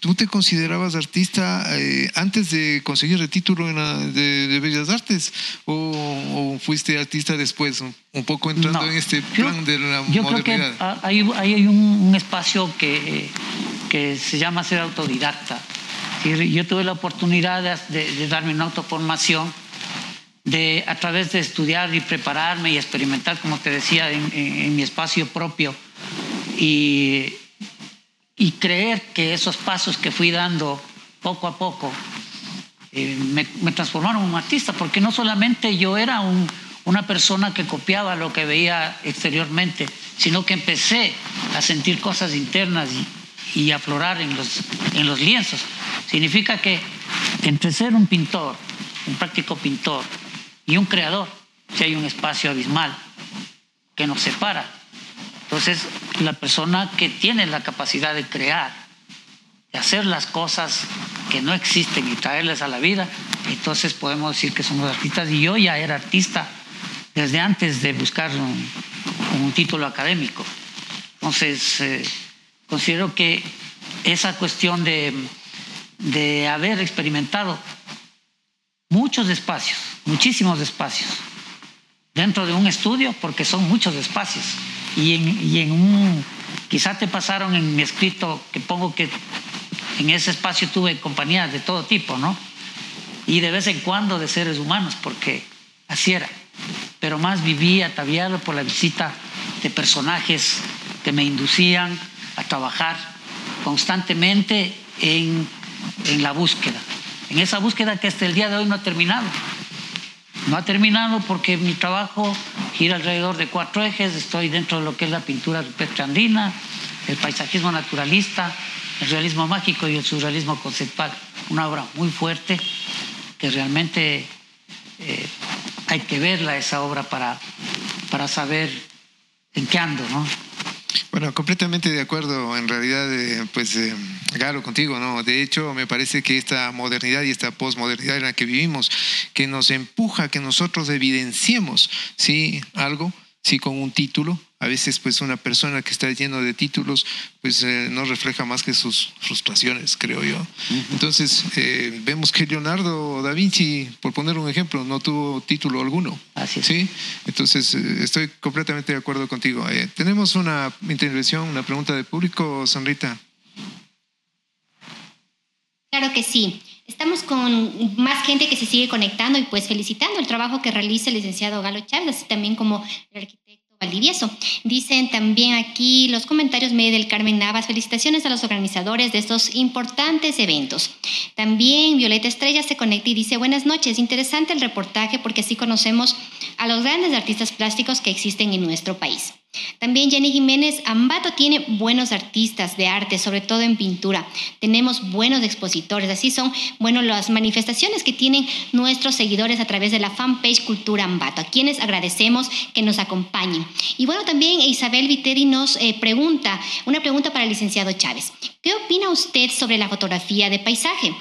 ¿tú te considerabas artista eh, antes de conseguir el título de, Bellas Artes o, fuiste artista después, un, poco entrando en este plan de la yo modernidad? Creo que hay, hay un, espacio que, que se llama ser autodidacta. Yo tuve la oportunidad de, de darme una autoformación de a través de estudiar y prepararme y experimentar, como te decía, en, mi espacio propio y, y, creer que esos pasos que fui dando poco a poco eh, me, transformaron en un artista, porque no solamente yo era una persona que copiaba lo que veía exteriormente, sino que empecé a sentir cosas internas y, y aflorar en los, en los lienzos. Significa que entre ser un pintor, un práctico pintor, y un creador, si hay un espacio abismal que nos separa. Entonces, la persona que tiene la capacidad de crear, de hacer las cosas que no existen y traerles a la vida, entonces podemos decir que somos artistas. Y yo ya era artista desde antes de buscar un, título académico. Entonces, eh, considero que esa cuestión de, de haber experimentado muchos espacios, muchísimos espacios, dentro de un estudio, porque son muchos espacios. Y en, y en un, quizá te pasaron en mi escrito que pongo que en ese espacio tuve compañías de todo tipo, ¿no? Y de vez en cuando de seres humanos, porque así era. Pero más viví ataviado por la visita de personajes que me inducían a trabajar constantemente en, en la búsqueda en esa búsqueda que hasta el día de hoy no ha terminado. No ha terminado porque mi trabajo gira alrededor de cuatro ejes. Estoy dentro de lo que es la pintura rupestre el paisajismo naturalista, el realismo mágico y el surrealismo conceptual. Una obra muy fuerte que realmente eh, hay que verla esa obra para, para saber en qué ando, ¿no? Bueno, completamente de acuerdo, en realidad, eh, pues, eh, Galo, contigo, ¿no? De hecho, me parece que esta modernidad y esta posmodernidad en la que vivimos, que nos empuja a que nosotros evidenciemos, ¿sí? Algo, sí, con un título, a veces pues una persona que está lleno de títulos pues eh, no refleja más que sus frustraciones, creo yo. Entonces eh, vemos que Leonardo da Vinci, por poner un ejemplo, no tuvo título alguno. Así ¿sí? Entonces eh, estoy completamente de acuerdo contigo. tenemos una intervención, una pregunta de público, Sonrita. Claro que sí. Estamos con más gente que se sigue conectando y pues felicitando el trabajo que realiza el licenciado Galo Chávez, así también como el arquitecto Valdivieso. Dicen también aquí los comentarios medio del Carmen Navas, felicitaciones a los organizadores de estos importantes eventos. También Violeta Estrella se conecta y dice, buenas noches, interesante el reportaje porque así conocemos a los grandes artistas plásticos que existen en nuestro país. También Jenny Jiménez, Ambato tiene buenos artistas de arte, sobre todo en pintura. Tenemos buenos expositores, así son, bueno, las manifestaciones que tienen nuestros seguidores a través de la fanpage Cultura Ambato, a quienes agradecemos que nos acompañen. Y bueno, también Isabel Viteri nos eh, pregunta, una pregunta para el licenciado Chávez. ¿Qué opina usted sobre la fotografía de paisaje?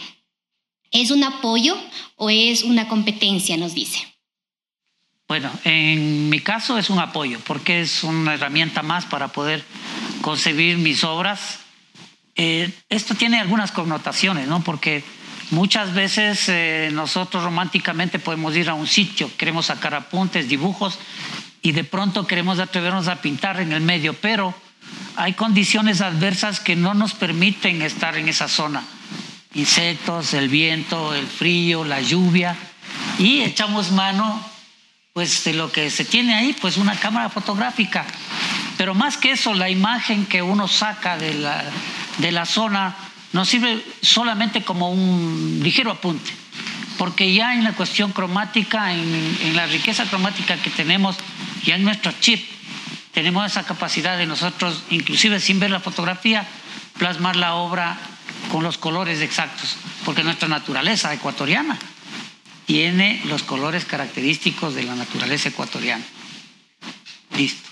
¿Es un apoyo o es una competencia? Nos dice. Bueno, en mi caso es un apoyo, porque es una herramienta más para poder concebir mis obras. Eh, esto tiene algunas connotaciones, ¿no? Porque muchas veces eh, nosotros románticamente podemos ir a un sitio, queremos sacar apuntes, dibujos, y de pronto queremos atrevernos a pintar en el medio, pero hay condiciones adversas que no nos permiten estar en esa zona. Insectos, el viento, el frío, la lluvia, y echamos mano pues lo que se tiene ahí, pues una cámara fotográfica. Pero más que eso, la imagen que uno saca de la, de la zona no sirve solamente como un ligero apunte, porque ya en la cuestión cromática, en, en la riqueza cromática que tenemos, ya en nuestro chip, tenemos esa capacidad de nosotros, inclusive sin ver la fotografía, plasmar la obra con los colores exactos, porque nuestra naturaleza ecuatoriana tiene los colores característicos de la naturaleza ecuatoriana. Listo.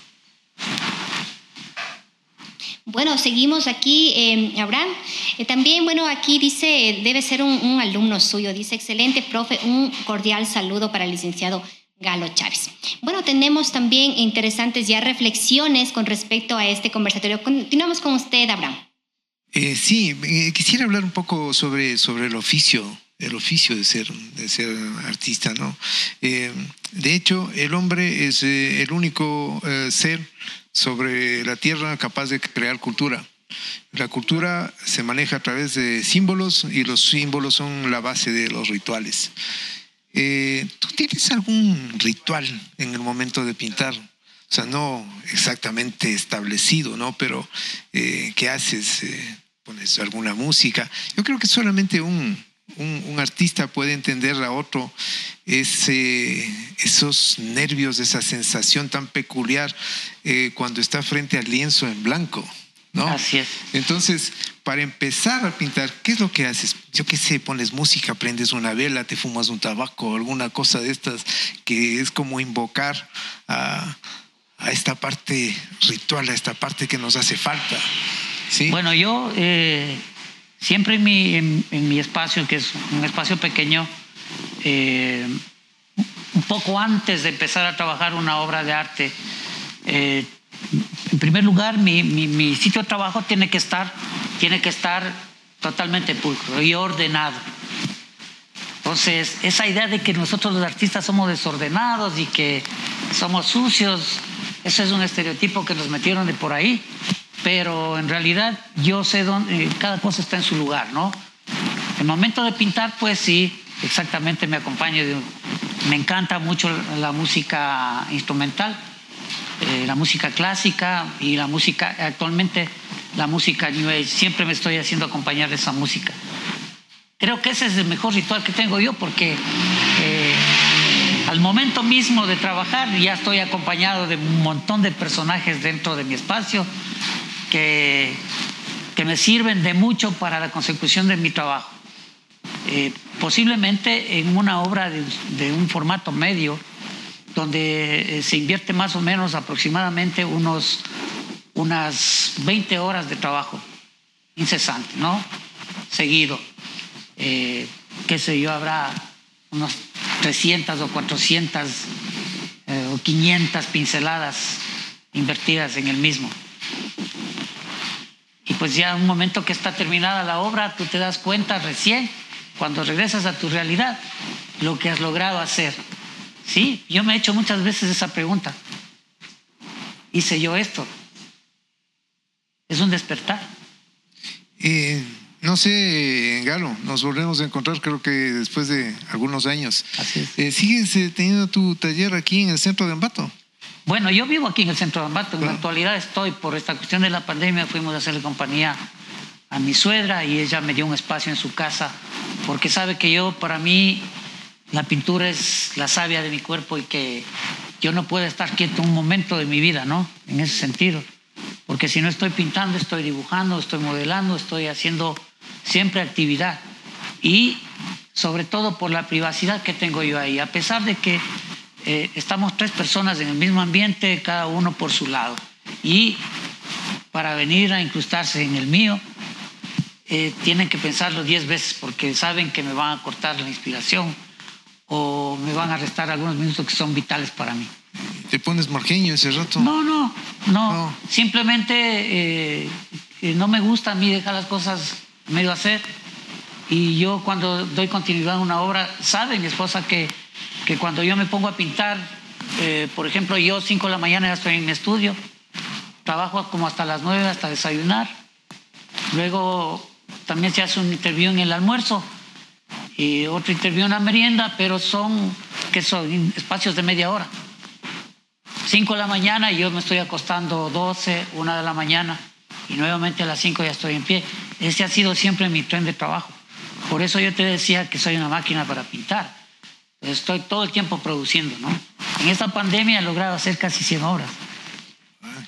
Bueno, seguimos aquí, eh, Abraham. Eh, también, bueno, aquí dice, debe ser un, un, alumno suyo, dice, excelente, profe, un cordial saludo para el licenciado Galo Chávez. Bueno, tenemos también interesantes ya reflexiones con respecto a este conversatorio. Continuamos con usted, Abraham. Eh, sí, eh, quisiera hablar un poco sobre, sobre el oficio el oficio de ser, de ser artista, ¿no? Eh, de hecho, el hombre es eh, el único eh, ser sobre la tierra capaz de crear cultura. La cultura se maneja a través de símbolos y los símbolos son la base de los rituales. ¿Tú tienes algún ritual en el momento de pintar? O sea, no exactamente establecido, ¿no? Pero ¿qué haces? ¿Pones alguna música? Yo creo que solamente un, un, artista puede entender a otro ese, esos nervios, esa sensación tan peculiar eh, cuando está frente al lienzo en blanco. ¿no? Así es. Entonces, para empezar a pintar, ¿qué es lo que haces? Yo qué sé, pones música, prendes una vela, te fumas un tabaco, alguna cosa de estas que es como invocar a, a esta parte ritual, a esta parte que nos hace falta. ¿sí? Bueno, yo eh, Siempre en mi, en, mi espacio, que es un espacio pequeño, eh, un poco antes de empezar a trabajar una obra de arte, eh, en primer lugar, mi, mi, mi, sitio de trabajo tiene que estar, tiene que estar totalmente pulcro y ordenado. Entonces, esa idea de que nosotros los artistas somos desordenados y que somos sucios, eso es un estereotipo que nos metieron de por ahí pero en realidad yo sé dónde, eh, cada cosa está en su lugar, ¿no? El momento de pintar, pues sí, exactamente me acompaño. me encanta mucho la música instrumental, eh, la música clásica y la música, actualmente la música New Age. Siempre me estoy haciendo acompañar de esa música. Creo que ese es el mejor ritual que tengo yo porque eh, al momento mismo de trabajar ya estoy acompañado de un montón de personajes dentro de mi espacio que, que me sirven de mucho para la consecución de mi trabajo. Eh, posiblemente en una obra de, de, un formato medio, donde eh, se invierte más o menos aproximadamente unos, unas 20 horas de trabajo incesante, ¿no? Seguido. Eh, qué sé yo, habrá unos 300 o 400 eh, o 500 pinceladas invertidas en el mismo. Pues ya un momento que está terminada la obra, tú te das cuenta recién, cuando regresas a tu realidad, lo que has logrado hacer. Sí, yo me he hecho muchas veces esa pregunta. ¿Hice yo esto? Es un despertar. Eh, no sé, Galo, nos volvemos a encontrar creo que después de algunos años. Así es. Eh, ¿Sigues eh, teniendo tu taller aquí en el centro de Ambato? Bueno, yo vivo aquí en el centro de Ambato. En la actualidad estoy, por esta cuestión de la pandemia, fuimos a hacerle compañía a mi suegra y ella me dio un espacio en su casa porque sabe que yo, para mí, la pintura es la savia de mi cuerpo y que yo no puedo estar quieto un momento de mi vida, ¿no? En ese sentido. Porque si no estoy pintando, estoy dibujando, estoy modelando, estoy haciendo siempre actividad. Y sobre todo por la privacidad que tengo yo ahí. A pesar de que eh, estamos tres personas en el mismo ambiente, cada uno por su lado. Y para venir a incrustarse en el mío, eh, tienen que pensarlo diez veces porque saben que me van a cortar la inspiración o me van a restar algunos minutos que son vitales para mí. ¿Te pones marqueño ese rato? No, no, no. Simplemente eh, no me gusta a mí dejar las cosas medio hacer. Y yo cuando doy continuidad a una obra, sabe mi esposa que, que cuando yo me pongo a pintar, eh, por ejemplo, yo cinco de la mañana ya estoy en mi estudio, trabajo como hasta las nueve, hasta desayunar. Luego también se hace un interview en el almuerzo y otro interview en la merienda, pero son, que son espacios de media hora. Cinco de la mañana y yo me estoy acostando 12, una de la mañana y nuevamente a las cinco ya estoy en pie. Ese ha sido siempre mi tren de trabajo. Por eso yo te decía que soy una máquina para pintar. Estoy todo el tiempo produciendo, ¿no? En esta pandemia he logrado hacer casi 100 obras.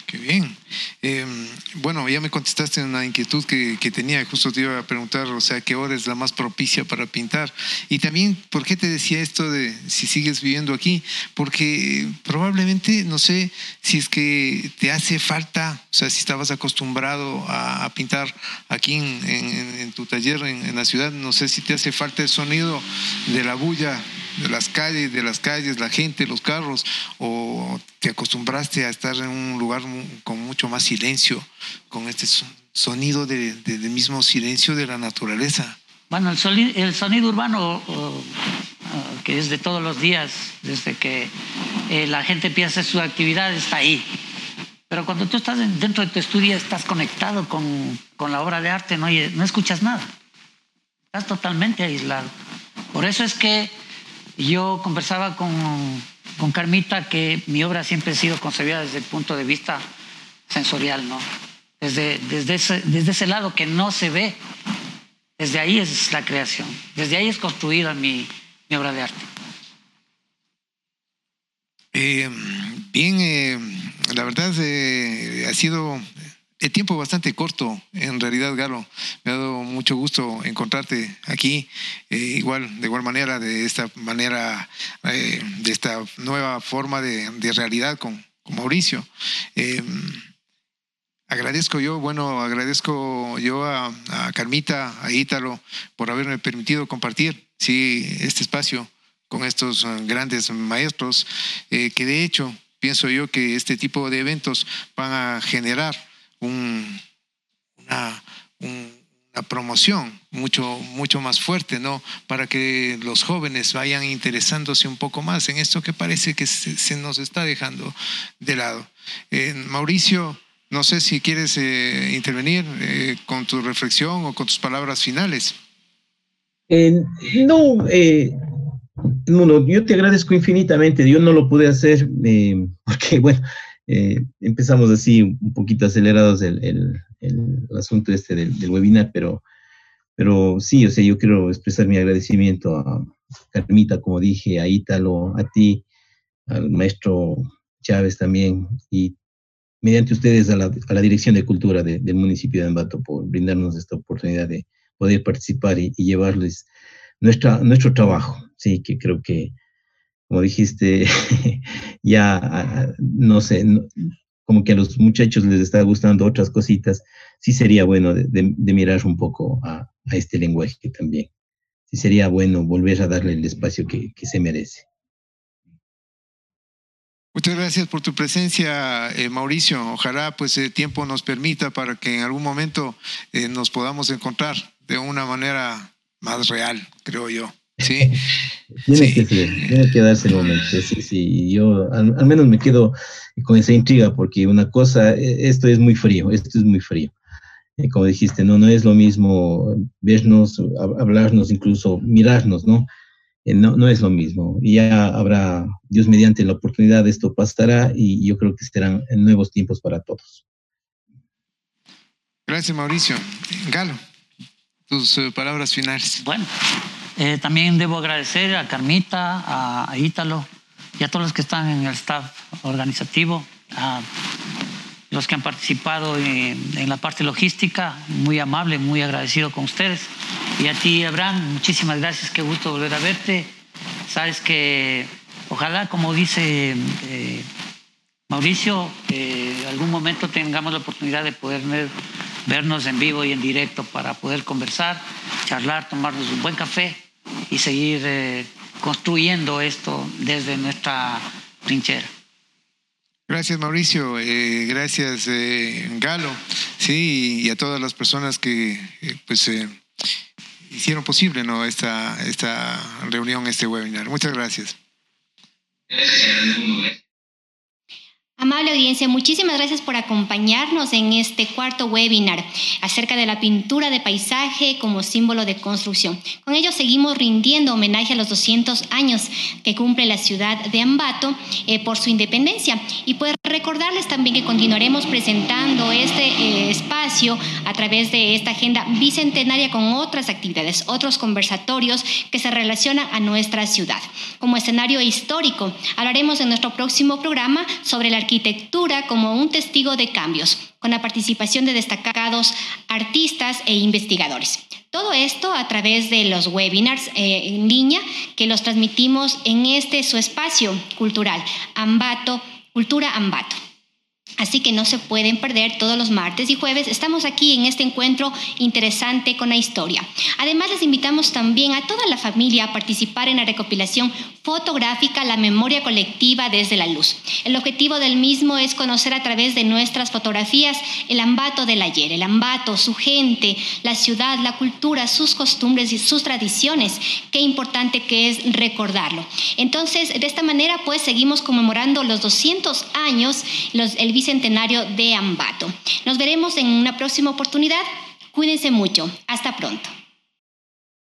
Qué bien. Em, bueno, ya me contestaste una inquietud que, que, tenía, justo te iba a preguntar, o sea, ¿qué hora es la más propicia para pintar? Y también, ¿por qué te decía esto de si sigues viviendo aquí? Porque probablemente, no sé, si es que te hace falta, o sea, si estabas acostumbrado a, pintar aquí en tu taller en, en la ciudad, no sé si te hace falta el sonido de la bulla de las calles, de las calles, la gente, los carros, o te acostumbraste a estar en un lugar con mucho más silencio, con este sonido del de, mismo silencio de la naturaleza? Bueno, el, sonido, urbano, que es de todos los días, desde que eh, la gente empieza su actividad, está ahí. Pero cuando tú estás dentro de tu estudio, estás conectado con, con la obra de arte, no, no escuchas nada. Estás totalmente aislado. Por eso es que yo conversaba con, con Carmita que mi obra siempre ha sido concebida desde el punto de vista sensorial, ¿no? Desde, desde, ese, desde ese lado que no se ve, desde ahí es la creación, desde ahí es construida mi, mi obra de arte. Eh, bien, eh, la verdad eh, ha sido el tiempo bastante corto, en realidad, Galo. Me ha dado mucho gusto encontrarte aquí, eh, igual, de igual manera, de esta manera, eh, de esta nueva forma de, realidad con, Mauricio. Eh, agradezco yo, bueno, agradezco yo a, Carmita, a Ítalo, por haberme permitido compartir, sí, este espacio con estos grandes maestros, que de hecho pienso yo que este tipo de eventos van a generar un, una, un, una, promoción mucho, mucho más fuerte, ¿no? Para que los jóvenes vayan interesándose un poco más en esto que parece que se, se nos está dejando de lado. Eh, Mauricio, no sé si quieres eh, intervenir eh, con tu reflexión o con tus palabras finales. no, no, yo te agradezco infinitamente. Yo no lo pude hacer [laughs] porque, bueno, eh, empezamos así un poquito acelerados el, el, el asunto este del, del, webinar, pero, pero sí, o sea, yo quiero expresar mi agradecimiento a Carmita, como dije, a Ítalo, a ti, al maestro Chávez también, y mediante ustedes a la, a la Dirección de Cultura de, del municipio de Ambato por brindarnos esta oportunidad de poder participar y, y llevarles nuestra, nuestro trabajo, sí, que creo que como dijiste, [laughs] ya, no sé, no, como que a los muchachos les está gustando otras cositas, sí sería bueno de, mirar un poco a, este lenguaje también. Sí sería bueno volver a darle el espacio que, se merece. Muchas gracias por tu presencia, eh, Mauricio. Ojalá pues el tiempo nos permita para que en algún momento eh, nos podamos encontrar de una manera más real, creo yo. Sí. [laughs] tiene, sí. Que ser, tiene que darse el momento. Sí, sí. Yo al, al, menos me quedo con esa intriga porque una cosa, e, esto es muy frío, esto es muy frío. Eh, como dijiste, no, no es lo mismo vernos, hablarnos, incluso mirarnos, ¿no? eh, no, no es lo mismo. Ya habrá, Dios mediante la oportunidad, esto pasará y yo creo que serán nuevos tiempos para todos. Gracias, Mauricio. Galo, tus eh, palabras finales. Bueno, eh, también debo agradecer a Carmita, a, Ítalo y a todos los que están en el staff organizativo, a los que han participado en, en, la parte logística, muy amable, muy agradecido con ustedes. Y a ti, Abraham, muchísimas gracias, qué gusto volver a verte. Sabes que ojalá, como dice eh, Mauricio, eh, algún momento tengamos la oportunidad de poder vernos en vivo y en directo para poder conversar, charlar, tomarnos un buen café y seguir eh, construyendo esto desde nuestra trinchera. Gracias Mauricio, eh, gracias eh, Galo, sí, y a todas las personas que pues hicieron posible ¿no? esta, esta reunión, este webinar. Muchas gracias. Amable audiencia, muchísimas gracias por acompañarnos en este cuarto webinar acerca de la pintura de paisaje como símbolo de construcción. Con ello seguimos rindiendo homenaje a los 200 años que cumple la ciudad de Ambato eh, por su independencia. Y pues recordarles también que continuaremos presentando este eh, espacio a través de esta agenda bicentenaria con otras actividades, otros conversatorios que se relacionan a nuestra ciudad. Como escenario histórico, hablaremos en nuestro próximo programa sobre la arquitectura como un testigo de cambios, con la participación de destacados artistas e investigadores. Todo esto a través de los webinars eh, en línea que los transmitimos en este su espacio cultural, Ambato, Cultura Ambato. Así que no se pueden perder todos los martes y jueves. Estamos aquí en este encuentro interesante con la historia. Además, les invitamos también a toda la familia a participar en la recopilación fotográfica La memoria colectiva desde la luz. El objetivo del mismo es conocer a través de nuestras fotografías el Ambato del ayer, el Ambato, su gente, la ciudad, la cultura, sus costumbres y sus tradiciones. Qué importante que es recordarlo. Entonces, de esta manera, pues seguimos conmemorando los 200 años, los, el bicentenario de Ambato. Nos veremos en una próxima oportunidad. Cuídense mucho. Hasta pronto.